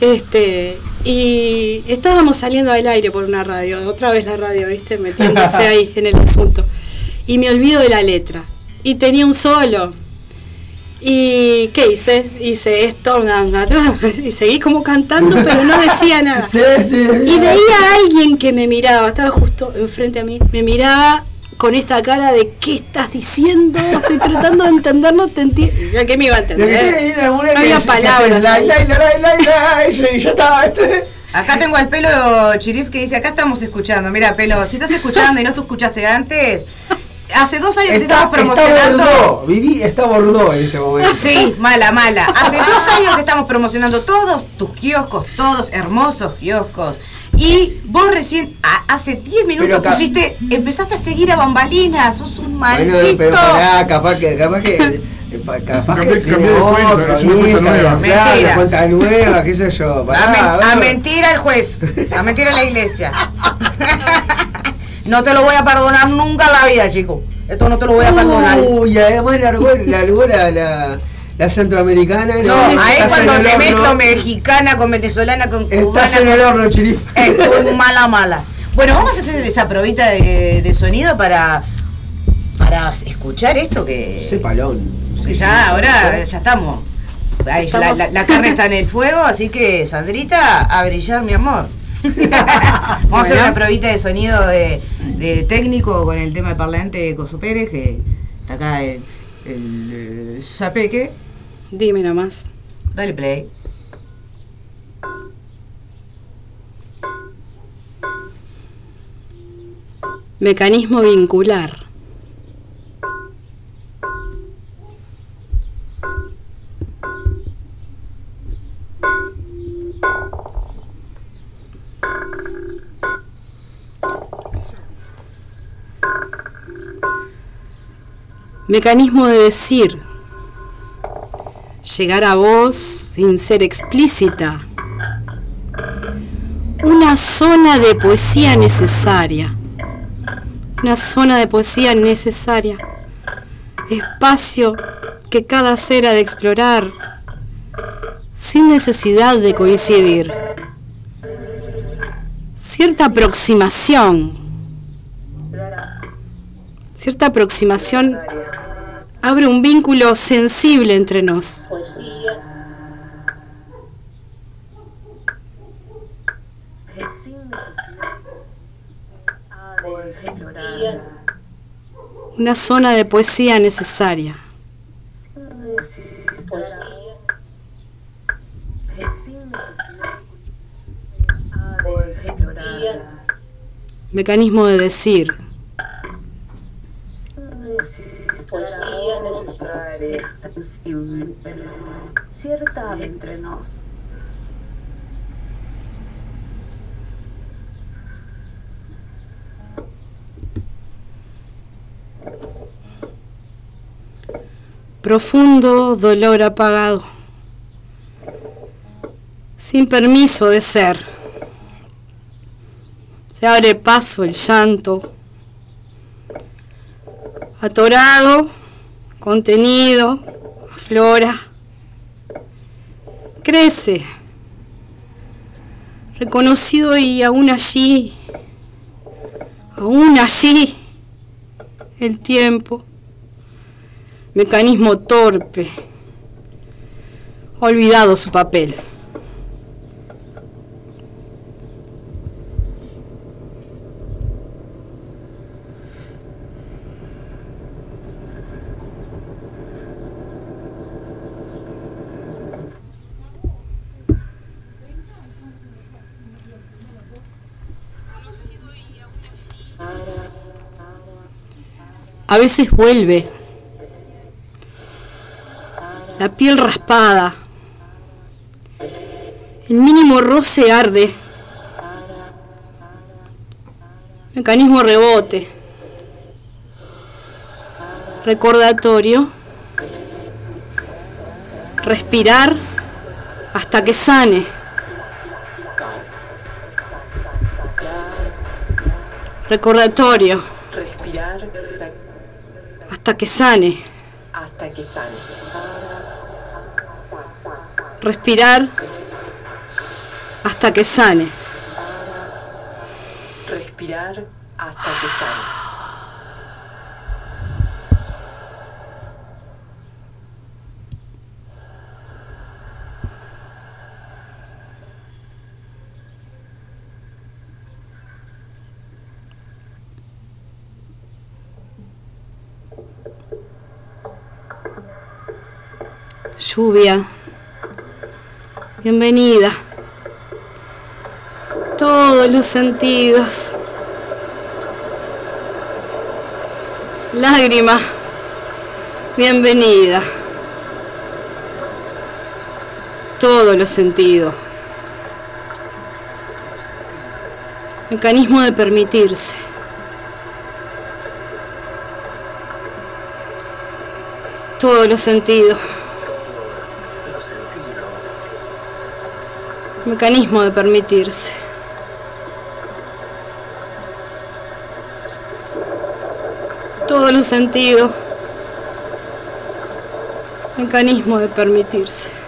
este, y estábamos saliendo al aire por una radio, otra vez la radio, viste, metiéndose ahí en el asunto. Y me olvido de la letra. Y tenía un solo. ¿Y qué hice? Hice esto, y seguí como cantando, pero no decía nada. Sí, sí. Y veía a alguien que me miraba, estaba justo enfrente a mí, me miraba con esta cara de ¿qué estás diciendo? Estoy tratando de entenderlo, te entiendo. ¿Qué me iba a que entender? la No que había que palabras. y ya- este. Acá tengo al pelo Chirif que dice, acá estamos escuchando. Mira, pelo, si estás escuchando y no tú escuchaste antes, hace dos años que Está, estamos está promocionando. bordó. Viví está bordó en este momento. Sí, mala, mala. Hace dos años que estamos promocionando todos tus kioscos, todos hermosos kioscos. Y vos recién, a- hace 10 minutos acá- pusiste, empezaste a seguir a bambalinas, sos un maldito. Bueno, pero pará, capaz que, capaz que, eh, pa- capaz que tiene otro, es una nueva. Mentira. cuenta nueva, qué sé yo. Pará, A, men- a mentira el juez, a mentira la iglesia. No te lo voy a perdonar nunca en la vida, chico. Esto no te lo voy a perdonar. Uy, además largó, largó la, la, la centroamericana. No, ahí cuando te mezclo mexicana con venezolana, con cubana. Estás en el horno, chirif. Estoy mala, mala. Bueno, vamos a hacer esa probita de, de sonido para, para escuchar esto que, Ese palón. que Sí, ya sí, ahora sí. ya estamos. Ahí, Estamos- La, la- la carne está en el fuego, así que Sandrita, a brillar mi amor. Vamos a hacer una probita de sonido de, de técnico con el tema de parlante de Coso Pérez, que está acá el, el, eh, Zapeque. Dime nomás. Dale play. Mecanismo vincular. Mecanismo de decir. Llegar a vos sin ser explícita. Una zona de poesía necesaria. Una zona de poesía necesaria. Espacio que cada ser ha de explorar sin necesidad de coincidir. Cierta aproximación. Cierta aproximación abre un vínculo sensible entre nos. Una zona de poesía necesaria. Mecanismo de decir. Cierta entre nos. Profundo dolor apagado. Sin permiso de ser. Se abre paso el llanto. Atorado, contenido, aflora. Crece. Reconocido y aún allí. Aún allí. El tiempo mecanismo torpe, olvidado su papel. A veces vuelve. La piel raspada, el mínimo roce arde, mecanismo rebote, recordatorio, respirar hasta que sane. Recordatorio. Respirar hasta que sane. hasta que sane. Respirar hasta que sane. Respirar hasta que sane. Lluvia. Bienvenida. Todos los sentidos. Lágrima. Bienvenida. Todos los sentidos. Mecanismo de permitirse. Todos los sentidos. Mecanismo de permitirse. Todos los sentidos. Mecanismo de permitirse.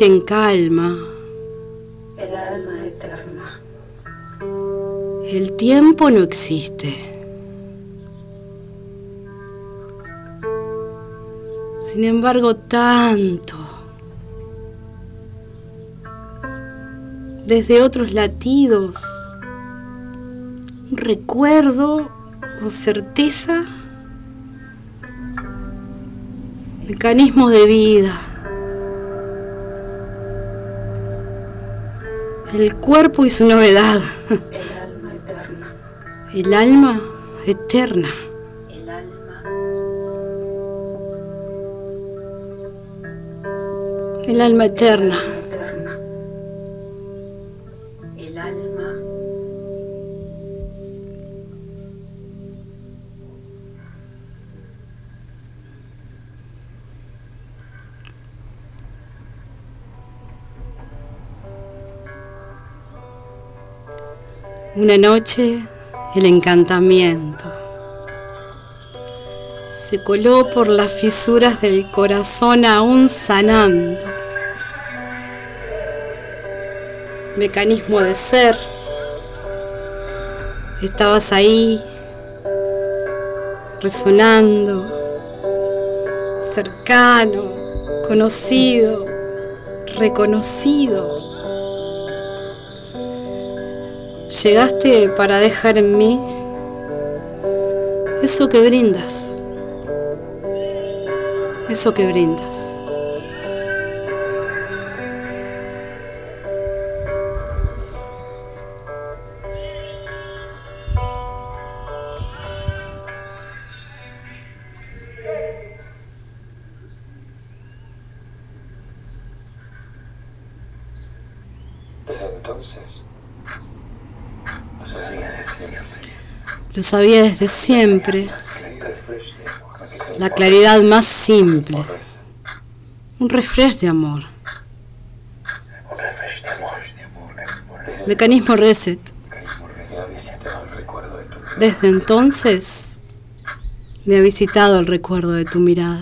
En calma. El alma eterna. El tiempo no existe. Sin embargo, tanto. Desde otros latidos. Un recuerdo o certeza. Mecanismo de vida. El cuerpo y su novedad. El alma eterna. El alma eterna. El alma. El alma eterna. eterna. Una noche, el encantamiento se coló por las fisuras del corazón aún sanando. Mecanismo de ser. Estabas ahí, resonando, cercano, conocido, reconocido. Llegaste para dejar en mí eso que brindas. Eso que brindas. Sabía desde siempre. La claridad más simple. Un refresh de amor. Mecanismo reset. Desde entonces me ha visitado el recuerdo de tu mirada.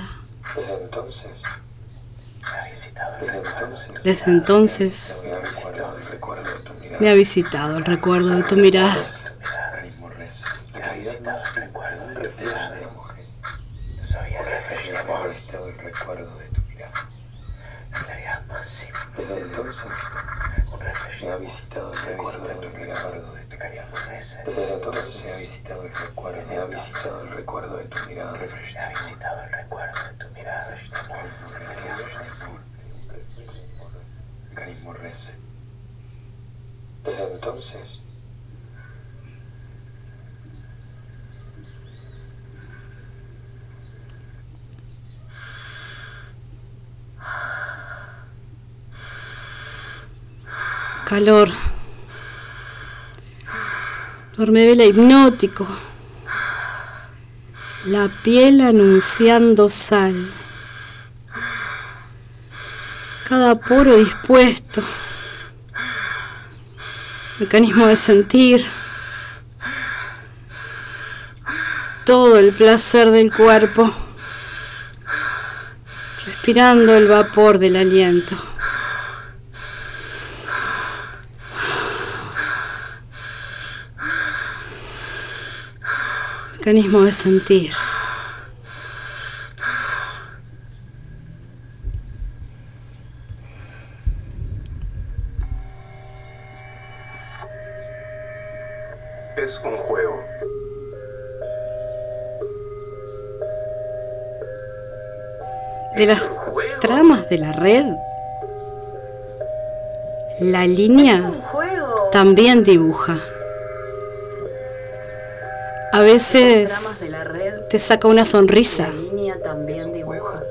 Desde entonces Me ha visitado el recuerdo de tu mirada. me ha visitado el recuerdo de tu mirada. Mecanismo reset. La claridad más recuerdo. Un de amor. Sabía de ha visitado el recuerdo de tu mirada. La claridad más simple. Desde entonces, un refresh me ha visitado el recuerdo de tu mirada. Desde entonces me ha visitado el recuerdo. Me ha visitado el recuerdo de tu mirada. Me ha visitado el recuerdo de tu mirada. Desde entonces. Calor. Dormevela hipnótico. La piel anunciando sal. Cada poro dispuesto. Mecanismo de sentir. Todo el placer del cuerpo. Respirando el vapor del aliento. Mecanismo de sentir. Es un juego. De las tramas de la red, la línea también dibuja. A veces te saca una sonrisa. línea también dibuja.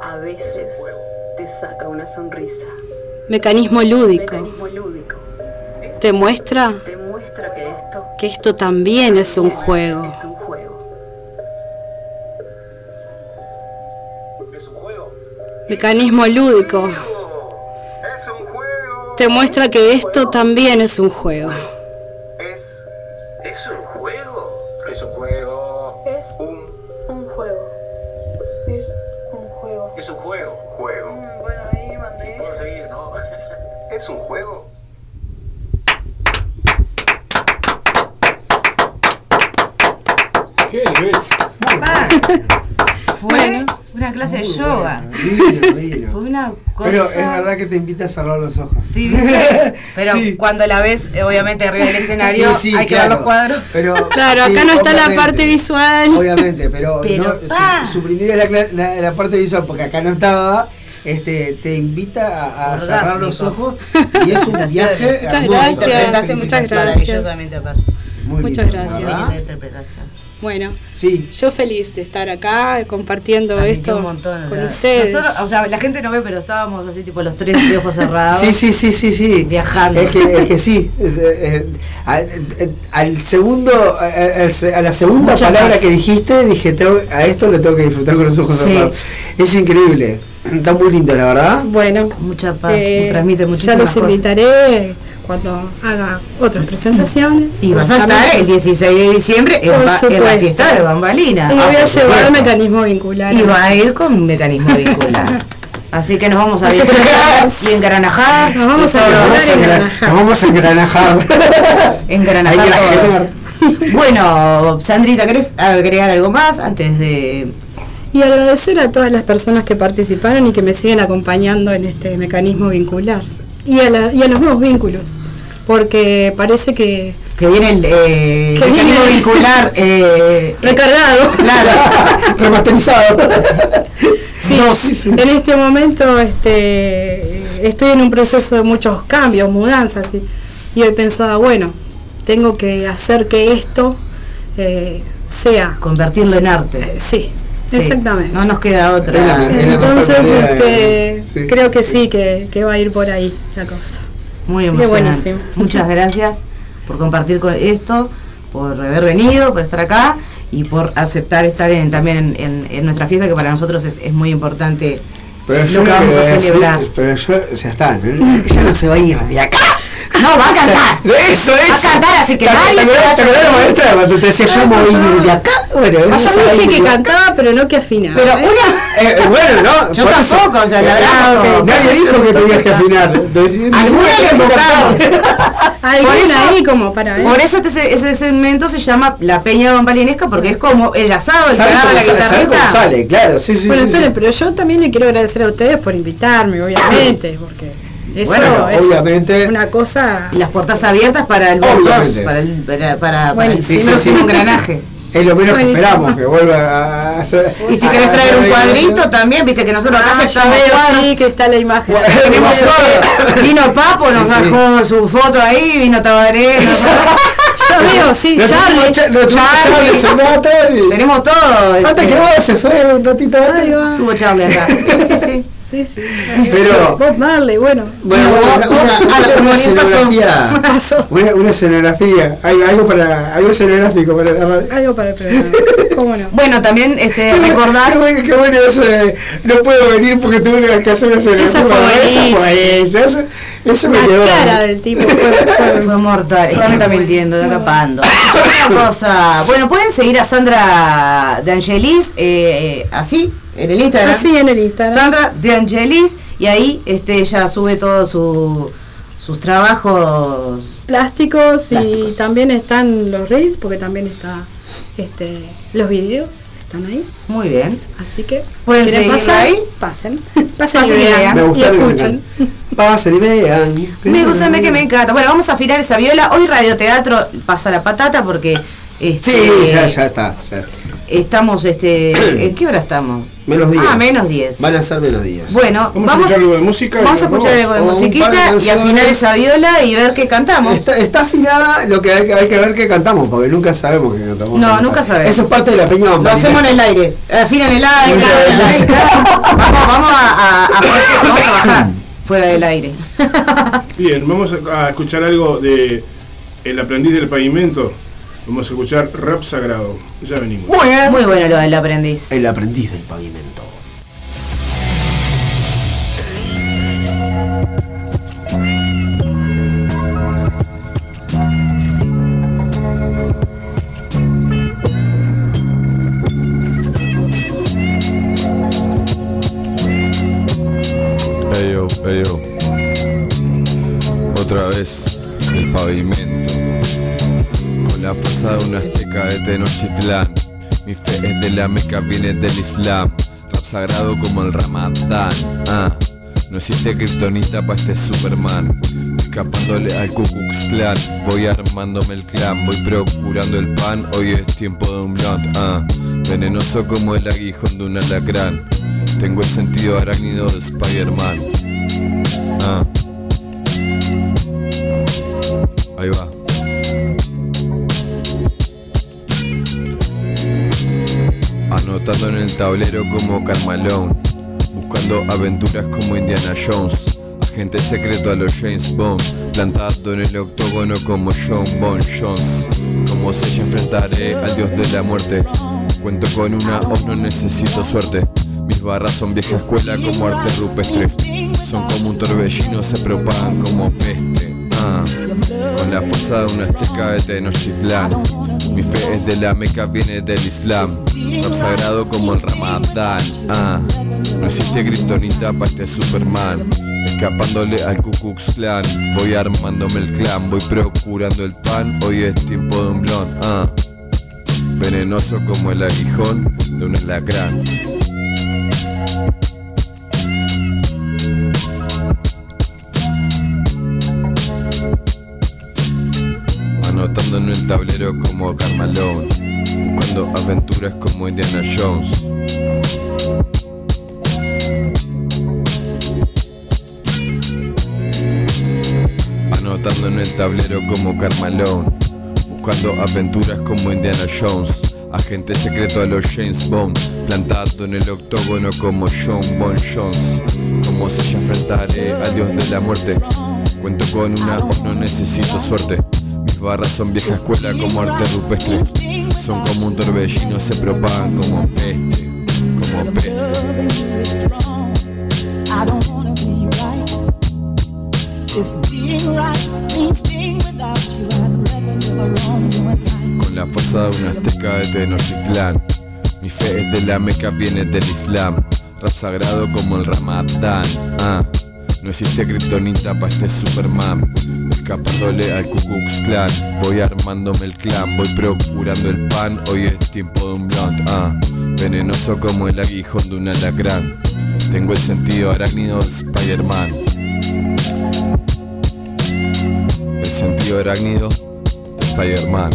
A veces te saca una sonrisa. Mecanismo lúdico. Mecanismo lúdico. Te muestra Te muestra que esto que esto también es un juego. es un juego. Mecanismo lúdico. Te muestra que esto también es un juego. Es. ¿Es un juego? Es un juego. Es un, juego. Es un juego. Es un juego. Juego. bueno, ahí mandé. Y puedo seguir, ¿no? ¿Es un juego? ¿Qué nivel? Fue una clase de yoga. Divino, divino. Fue una cosa. Pero es verdad que te invita a cerrar los ojos. Sí, ¿viste? Pero Sí. cuando la ves, eh, obviamente arriba del escenario, Sí, sí, hay que claro. ver los cuadros. Pero, Claro, sí, acá no está la parte visual. Obviamente, pero, Pero, no, su- pa. suprimir la, cla- la- la parte visual porque acá no estaba. Este, te invita a, a cerrar los ojos y es un viaje Muchas hermoso. gracias. Muchas muchas gracias. maravillosamente aparte. Muy Muchas lindo, gracias. interpretación. Bueno, Sí, yo feliz de estar acá compartiendo esto un montón. con ustedes. Nosotros, o sea, la gente no ve, pero estábamos así, tipo los tres de ojos cerrados. sí, sí, sí, sí, sí. Viajando. Es que, es que sí. es, eh, eh, al, eh, al segundo, a, la segunda Mucha palabra que dijiste, dije, tengo- a esto lo tengo que disfrutar con los ojos Sí. cerrados. Es increíble. Está muy lindo, la verdad. Bueno, Mucha paz, eh, transmite ya muchísimas los cosas. invitaré cuando haga otras presentaciones. Y vas a estar el 16 de diciembre en, Por ba- en la fiesta de Bambalina. Y me voy a Ah, llevar el mecanismo vincular. Y va a ir con mecanismo vincular. Así que nos vamos a disfrutar y engranajar. Nos vamos a engranajar. nos vamos a engranajar. Engranajar. Bueno, Sandrita, ¿querés agregar algo más antes de...? Y agradecer a todas las personas que participaron y que me siguen acompañando en este mecanismo vincular. Y a, la- y a los nuevos vínculos. Porque parece que. Que viene el eh, Que viene- vincular eh, Recargado. Claro. Remasterizado. Sí, en este momento este, estoy en un proceso de muchos cambios, mudanzas. Y, y hoy pensaba, bueno, tengo que hacer que esto eh, sea. Convertirlo en arte. sí, Sí, exactamente. No nos queda otra. Es la- es la Entonces, este, sí. creo que sí, que, que va a ir por ahí la cosa. Muy emocionante. buenísimo. Muchas gracias por compartir con esto, por haber venido, por estar acá y por aceptar estar en, también en, en- en nuestra fiesta, que para nosotros es, es muy importante Pero lo yo que vamos a decir- celebrar. pero yo, ya está, ¿no? ella no se va a ir de acá. No, va a cantar. Eso, eso. Va a cantar, así que ¿Te nadie se te a ir? maestra, cuando te decía yo voy de acá? Bueno, eso yo va dije que cantaba, pero no que afinaba. Pero ¿eh? una. Eh, bueno, no. Yo tampoco, o sea, la Eh, verdad, ah, Nadie dijo que tenías que afinar. Alguna que. Alguna Por eso- ahí como para. Por eso ese segmento se llama La Peña Bambalinesca, porque es como el asado, el que ¿Sabes agarra cómo la guitarrita. sale? Claro, sí, sí. bueno, esperen, pero yo también le quiero agradecer a ustedes por invitarme, obviamente, porque eso Bueno, es obviamente. una cosa. Y las puertas abiertas para el Obviamente. para el, para, para, para el Sí, sí, sí. engranaje. Es lo menos que esperamos, que vuelva a hacer. Y si a- querés traer un cuadrito también, viste que nosotros acá Ah, aceptamos veo, cuadros. sí, que está la imagen. Bueno. Vino Papo, nos Sí, sí. bajó su foto ahí, vino Tabaré. Ya veo, sí, Lo Charlie. tuvimos Charlie. Charlie y- Tenemos todo. Antes este, que vos se fue un ratito antes. Tuvo Charlie acá. Sí, sí. Sí, sí. Pero- Bob Marley, bueno. Bueno, No, una, una, ah, una, escenografía. Una, una escenografía. Hay algo para. Algo escenográfico para Algo para el programa. ¿Cómo no? Bueno, también este, Qué recordar. qué bueno eso de no puedo venir porque tuve que hacer una escenografía. Esa fue Eso fue buenísima. Eso. Me La quedó. cara del tipo fue, fue- Fue mortal, esta me está mintiendo, está capando. Una cosa, bueno, pueden seguir a Sandra de Angelis eh, así, en el Instagram. así en el Instagram. Sandra de Angelis, y ahí este, ella sube todo su, sus trabajos Plásticos, y Plásticos. también están los reels, porque también está este los videos, están ahí. Muy bien. Así que, ¿Pueden seguirla pasar, ahí? pasen. Pasen, Pasen y y vean. escuchen. Pasen y vean. Me gusta, me que me encanta. Bueno, vamos a afinar esa viola. Hoy radioteatro pasa la patata porque este, Sí, ya, ya está. ya. estamos, este, ¿en qué hora estamos? Menos 10. Ah, menos 10. Van a ser menos días. Bueno, Vamos a vamos, escuchar algo de música. y vamos a escuchar algo de musiquita y afinar esa viola y ver qué cantamos. Está, está afinada lo que hay, que hay que ver que cantamos, porque nunca sabemos que cantamos. No, nunca sabemos. Eso es parte de la peña Lo hacemos en el aire. Afina en el aire. en el aire. Vamos, vamos a, a- a- vamos a bajar fuera del aire. Bien, vamos a a escuchar algo de El aprendiz del pavimento. Vamos a escuchar rap sagrado. Ya venimos. Muy bien. Muy bueno lo del aprendiz. El aprendiz del pavimento. La viene del Islam. Rap sagrado como el Ramadán. Ah, no existe kriptonita pa' este Superman. Escapándole al Ku Klux. Voy armándome el clan, voy procurando el pan. Hoy es tiempo de un blunt. Ah, venenoso como el aguijón de un alacrán. Tengo el sentido arácnido de Spider-Man. Ah. Ahí va. Anotando en el tablero como Carmalone. Buscando aventuras como Indiana Jones. Agente secreto a los James Bond. Plantado en el octógono como John Bon Jones. Como se yo enfrentaré al dios de la muerte. Cuento con una o no necesito suerte. Mis barras son vieja escuela como arte rupestre. Son como un torbellino, se propagan como peste. Ah, con la fuerza de una azteca de Tenochtitlán. Mi fe es de la Meca, viene del Islam. Rap sagrado como el Ramadán. Ah, no existe kriptonita pa' este Superman. Escapándole al Ku Klux Klan. Voy armándome el clan, voy procurando el pan. Hoy es tiempo de un blond. Ah, venenoso como el aguijón de un alacrán. Anotando en el tablero como Carmalone Buscando aventuras como Indiana Jones. Anotando en el tablero como Carmalone Buscando aventuras como Indiana Jones. Agente secreto a los James Bond Plantado en el octógono como John Bon Jones. Como se enfrentaré al dios de la muerte Cuento con una o no necesito suerte barras son vieja escuela como arte rupestre. Son como un torbellino, se propagan como peste Como peste. Con la fuerza de una azteca de Tenochtitlán Mi fe es de la Meca, viene del Islam. Rap sagrado como el Ramadán Ah, no existe kriptonita pa' este Superman. Escapándole al Ku Klux Klan. Voy armándome el clan, voy procurando el pan. Hoy es tiempo de un blunt Ah, venenoso como el aguijón de un alacrán. Tengo el sentido arácnido de Spider-Man. El sentido arácnido de Spider-Man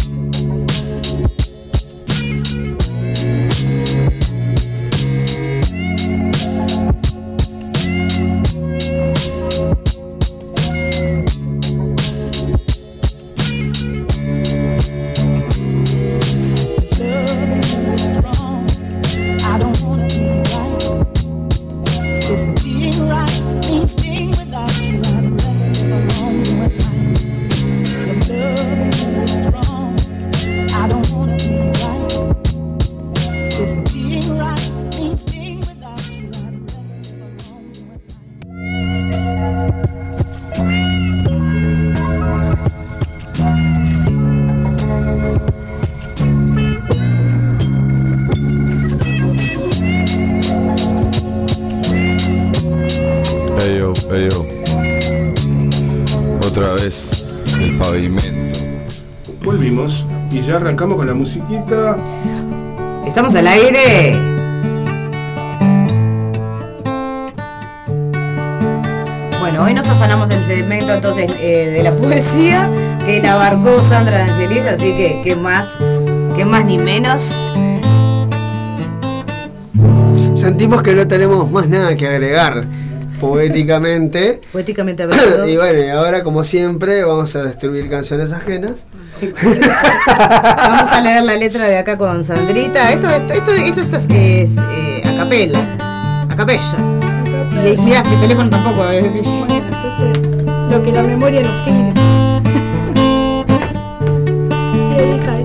Estamos al aire. Bueno, hoy nos afanamos el segmento entonces eh, de la poesía que la abarcó Sandra Angelis, así que qué más, qué más ni menos. Sentimos que no tenemos más nada que agregar poéticamente. Poéticamente hablando. y bueno, y ahora como siempre vamos a destruir canciones ajenas. Vamos a leer la letra de acá con Sandrita. Esto, esto, esto, esto, esto es, es, eh, a capella. A capella. Y ya, mi teléfono tampoco. eh, es- Entonces, lo que la memoria nos tire. Y ahí cae.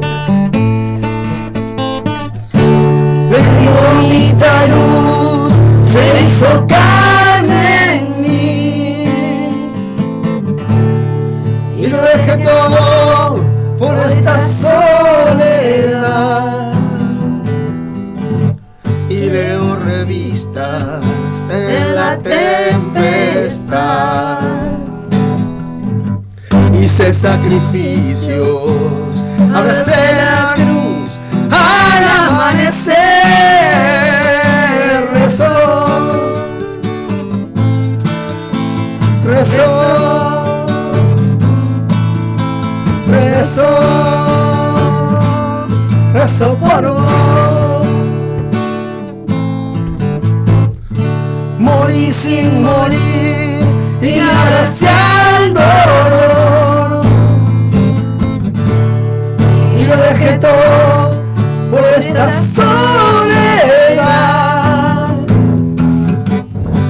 Bendita luz se hizo carne en mí Y lo dejé todo esta soledad. Y leo revistas en la tempestad. Hice sacrificios, abracé la cruz al amanecer. Rezó, rezó por vos. Morí sin morir y dolor. Y lo dejé todo por esta soledad.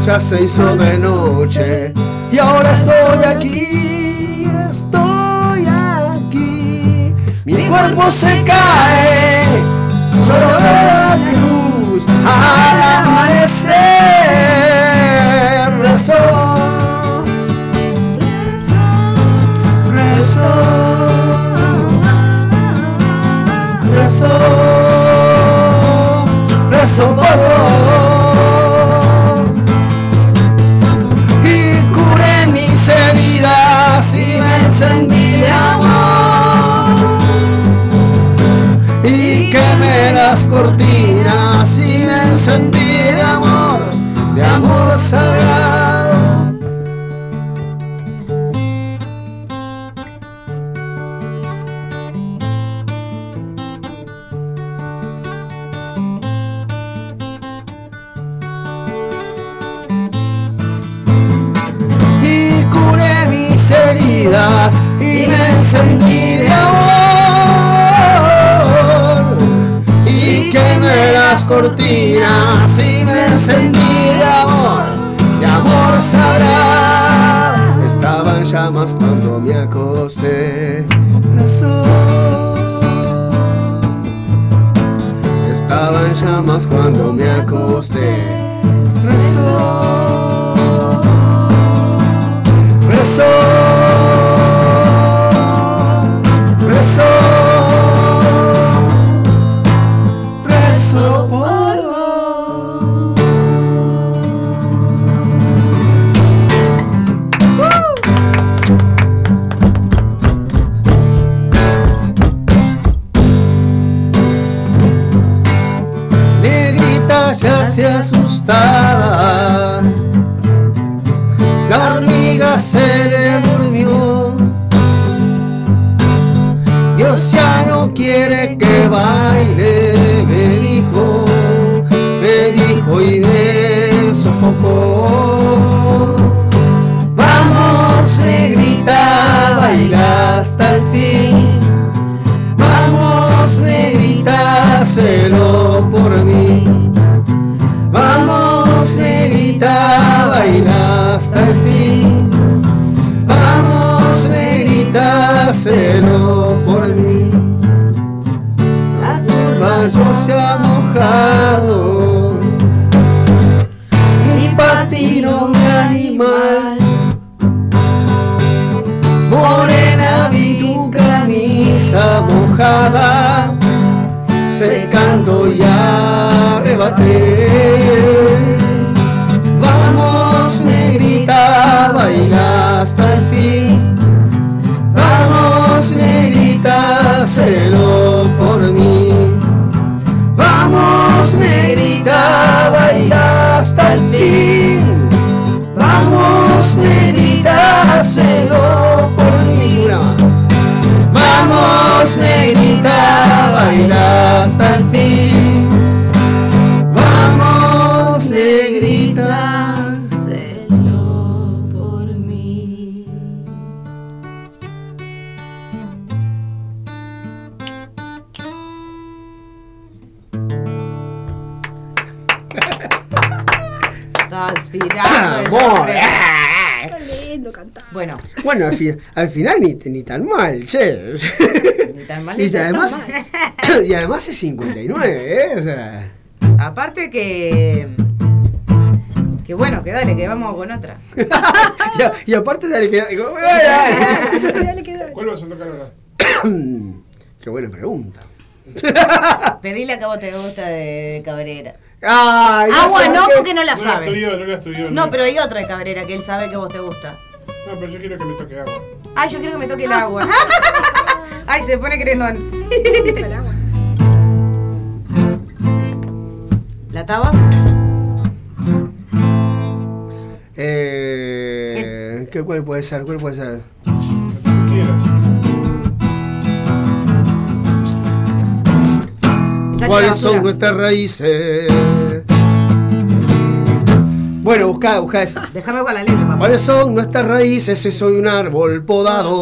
Ya se hizo de noche y ahora estoy cuerpo se cae sobre la cruz al amanecer. Rezó, rezó, rezó, rezó por vos y curé mis heridas y me encendí de amor las cortinas y encendí de amor, de amor sagrado. y curé mis heridas y me encendí de amor las cortinas y me encendí de amor de amor sagrado. Estaba en llamas cuando me acosté. Rezó. estaba en llamas cuando me acosté Vamos, negrita, hazlo por mí. Vamos, negrita, baila hasta al, fin- al final ni, ni tan mal, che. ni tan mal. Y ni tan además, mal. y además es 59, ¿eh? O sea. Aparte que. Que bueno, que dale, que vamos con otra. Y, a- y aparte, dale que. digo, ¿Cuál vas a tocar ahora? Qué buena pregunta. Pedile a que a vos te gusta de Cabrera. Ay, ah, no porque no la No la sabe. estudió, no la estudió. No, pero hay otra de Cabrera que él sabe que vos te gusta. No, pero yo quiero que me toque agua. Ay, yo quiero que me toque el agua. Ay, se pone crendón. ¿La taba? Eh, ¿qué, ¿Cuál puede ser? ¿Cuál puede ser? Lo que quieras. ¿Cuáles son nuestras raíces? Bueno, busca, busca esa. Déjame con la letra, papá. ¿Cuáles son nuestras raíces si soy un árbol podado?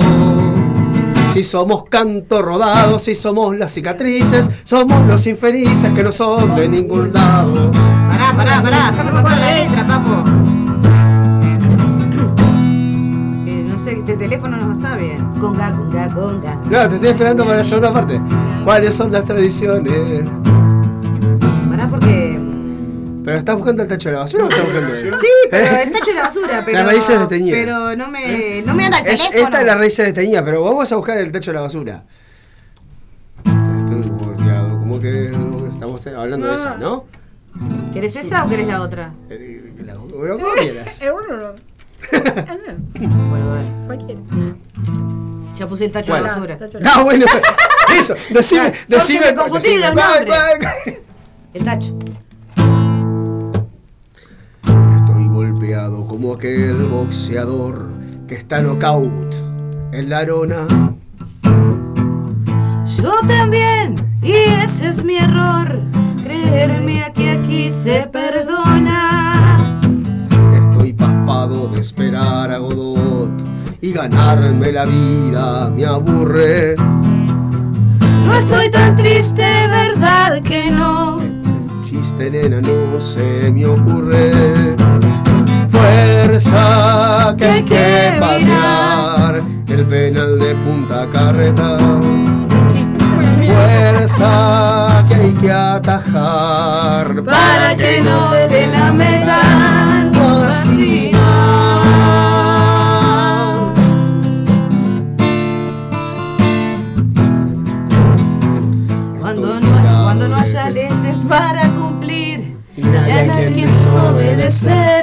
Si somos canto rodado, si somos las cicatrices, somos los infelices que no son de ningún lado. Pará, pará, pará. Déjame contar la letra, papo. Eh, no sé, este teléfono no está bien. Conga, conga, conga. No, te estoy esperando para la segunda parte. ¿Cuáles son las tradiciones? ¿Pero estás buscando el tacho de la basura o estás buscando Sí, pero el tacho de la basura, pero. Las raíces de teñida. Pero no me. No me anda el Es- teléfono. Esta es la raíz de teñida, pero vamos a buscar el tacho de la basura. Estoy golpeado, como que estamos hablando de esa, ¿no? ¿Querés esa o querés la otra? Eh, la- Bueno, como quieras. Eh, bueno, Bueno, dale. Cualquiera. Ya puse el tacho de la basura. No, bueno, eso, decime, Porque decime. me confundí decime, los ¿cuál, nombres. El tacho. Golpeado como aquel boxeador que está knockout en la arona. Yo también, y ese es mi error. Creerme que aquí se perdona. Estoy paspado de esperar a Godot y ganarme la vida me aburre. No estoy tan triste, verdad que no. Chiste nena no se me ocurre. Fuerza que hay que patear el penal de Punta Carreta. Fuerza que hay que atajar Para que no te la metan así. Cuando no, cuando no haya leyes para cumplir y nadie desobedecer.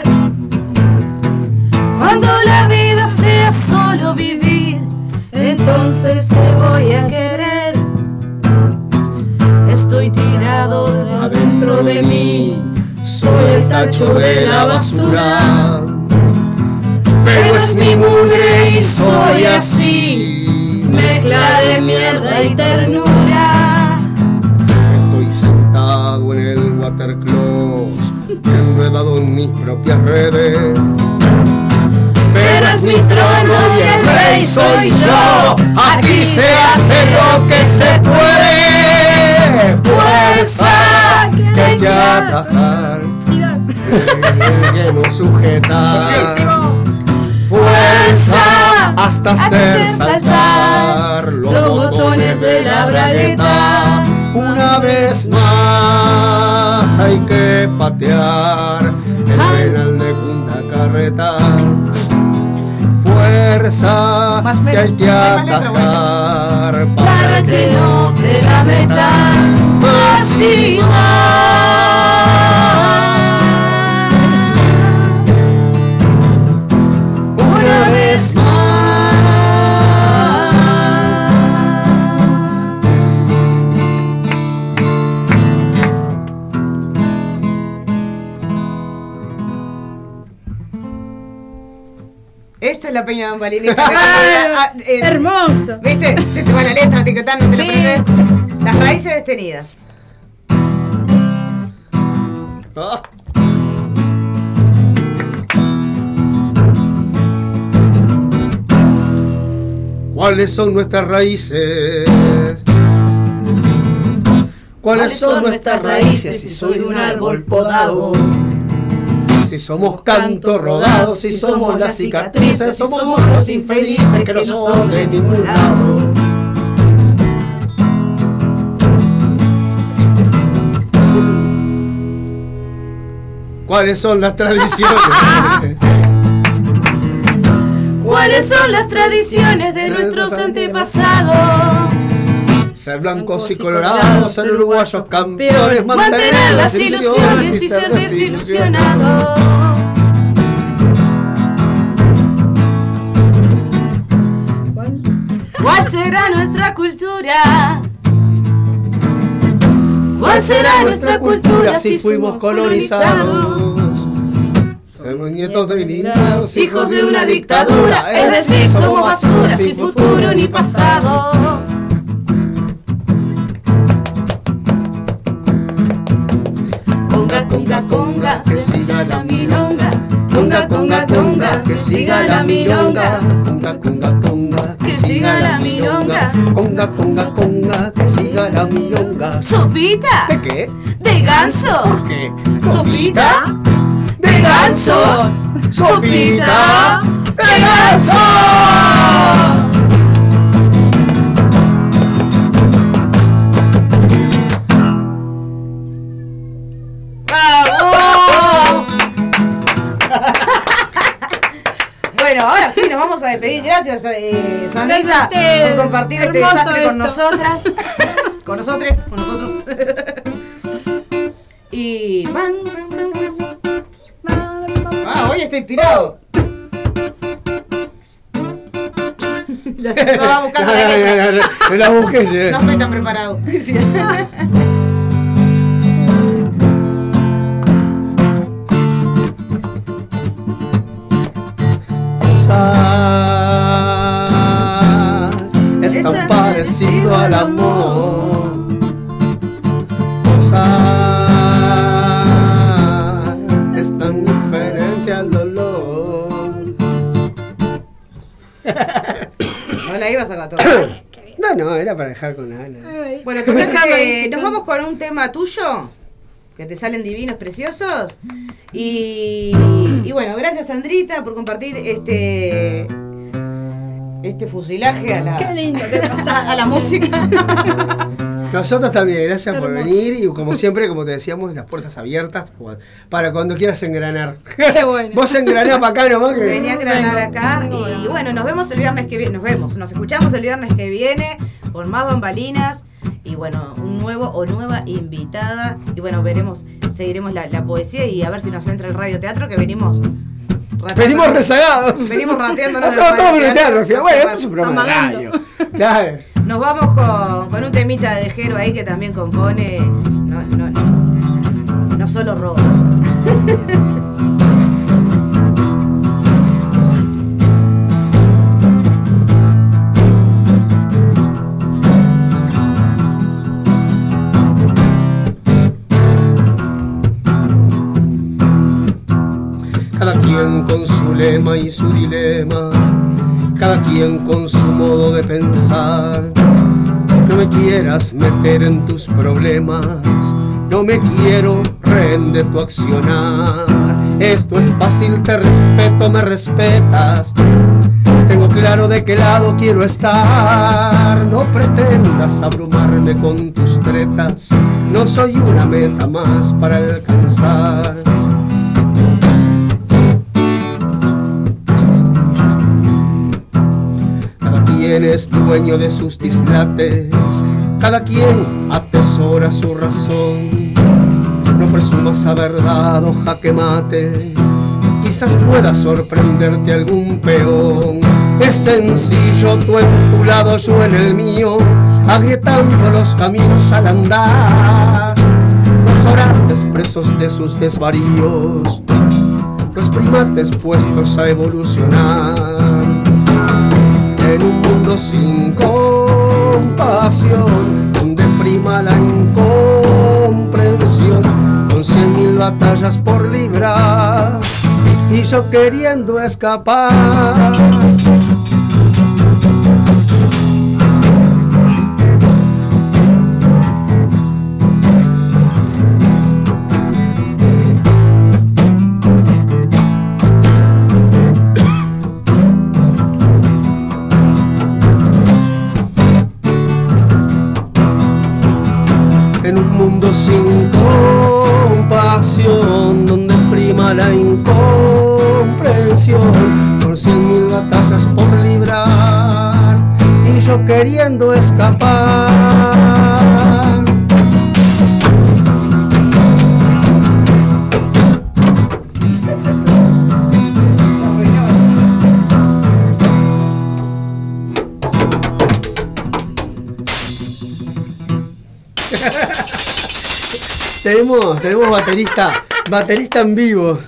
Entonces te voy a querer. Estoy tirado adentro de mí, soy el tacho de la basura. Pero es mi mugre y soy así, mezcla de mierda y ternura. Estoy sentado en el watercloak, enredado en mis propias redes. Mi trono y el rey soy yo. Aquí se hace lo que se puede. Fuerza que que atajar, que no sujetar. Fuerza hasta hacer saltar los botones de la bragueta. Una vez más hay que patear el penal de Punta Carreta. Fuerza que atajar Para que no te la metan más y más. La Peña Bambalini. Ah, eh, Hermoso. ¿Viste? Se te va la letra, etiquetando, te la aprendes. Las raíces detenidas. Ah. ¿Cuáles son nuestras raíces? ¿Cuáles son nuestras raíces si soy un árbol podado? Si somos cantos rodados, si somos las cicatrices, somos los infelices que no son de ningún lado. ¿Cuáles son las tradiciones? ¿Cuáles son las tradiciones de nuestros antepasados? Ser blancos y colorados, ser uruguayos campeones, Mantener las ilusiones y ser desilusionados. ¿Cuál será nuestra cultura? ¿Cuál será nuestra cultura si fuimos colonizados? Somos nietos de vinilos, Hijos de una dictadura, es decir, somos basura, sin futuro ni pasado. Que siga la milonga. Conga, conga, conga, que siga la milonga. Conga, conga, conga, Que siga la milonga. Conga, conga, conga, que siga la milonga. ¿Sopita? ¿De qué? ¿De gansos? ¿Por qué? ¿Sopita? ¡De gansos! ¡Sopita! ¡De gansos! Vamos a despedir. Gracias, eh, Sandrita, por compartir este desastre con esto. nosotras. con nosotros, con nosotros. y. Ah, hoy está inspirado. Buscando la letra. No la busques. eh. No estoy tan preparado. Sí. Parecido al amor. Gozar es tan diferente al dolor. No la ibas a gatar. No, no, era para dejar con Ana. Bueno, que nos vamos con un tema tuyo, que te salen divinos, preciosos. Y, y bueno, gracias Sandrita por compartir este este fusilaje a la, Qué lindo que a la música. Nosotros también, gracias por venir y como siempre, como te decíamos, las puertas abiertas para cuando quieras engranar. Qué bueno. Vos engraná para acá nomás que... Venía a granar acá y bueno, nos vemos el viernes que viene, nos vemos, nos escuchamos el viernes que viene con más bambalinas y bueno, un nuevo o nueva invitada y bueno, veremos, seguiremos la, la poesía y a ver si nos entra el radioteatro que venimos rateando- Venimos rezagados. Venimos rateándonos Hacemos todo. Bueno, esto es un programa de radio. Claro. Nos vamos con, con un temita de Jero ahí que también compone, no, no, no, no solo robo. con su lema y su dilema, cada quien con su modo de pensar. No me quieras meter en tus problemas, no me quiero rehén tu accionar. Esto es fácil, te respeto, me respetas. Tengo claro de qué lado quiero estar. No pretendas abrumarme con tus tretas. No soy una meta más para alcanzar. Quien es dueño de sus dislates, cada quien atesora su razón. No presumas haber dado jaque mate, quizás pueda sorprenderte algún peón. Es sencillo, tú en tu lado, yo en el mío, agrietando los caminos al andar. Los orantes presos de sus desvaríos, los primates puestos a evolucionar en un mundo sin compasión, donde prima la incomprensión, con cien mil batallas por librar, y yo queriendo escapar. Tenemos, baterista, baterista en vivo.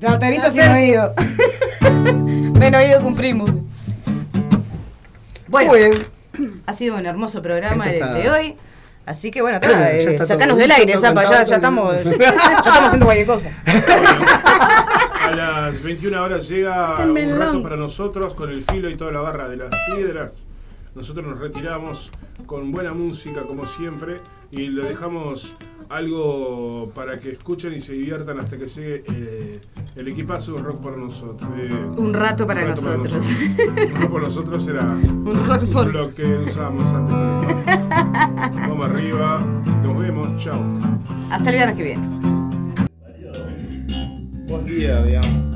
Baterista sin oído. Menos oído que un primo. Bueno, Muy bien. ha sido un hermoso programa de hoy. Así que bueno, está, eh, sacanos del aire, Zapa, ya, estamos, ya estamos haciendo cualquier cosa. A las 21 horas llega un rato para nosotros con el filo y toda la barra de las piedras. Nosotros nos retiramos con buena música como siempre y le dejamos algo para que escuchen y se diviertan hasta que llegue eh, el equipazo de rock por nosotros. eh, Un rato para nosotros. Un rock por nosotros era Un rock por- lo que usábamos antes. Vamos arriba, nos vemos, chao. Hasta el viernes que viene. Buen día, digamos.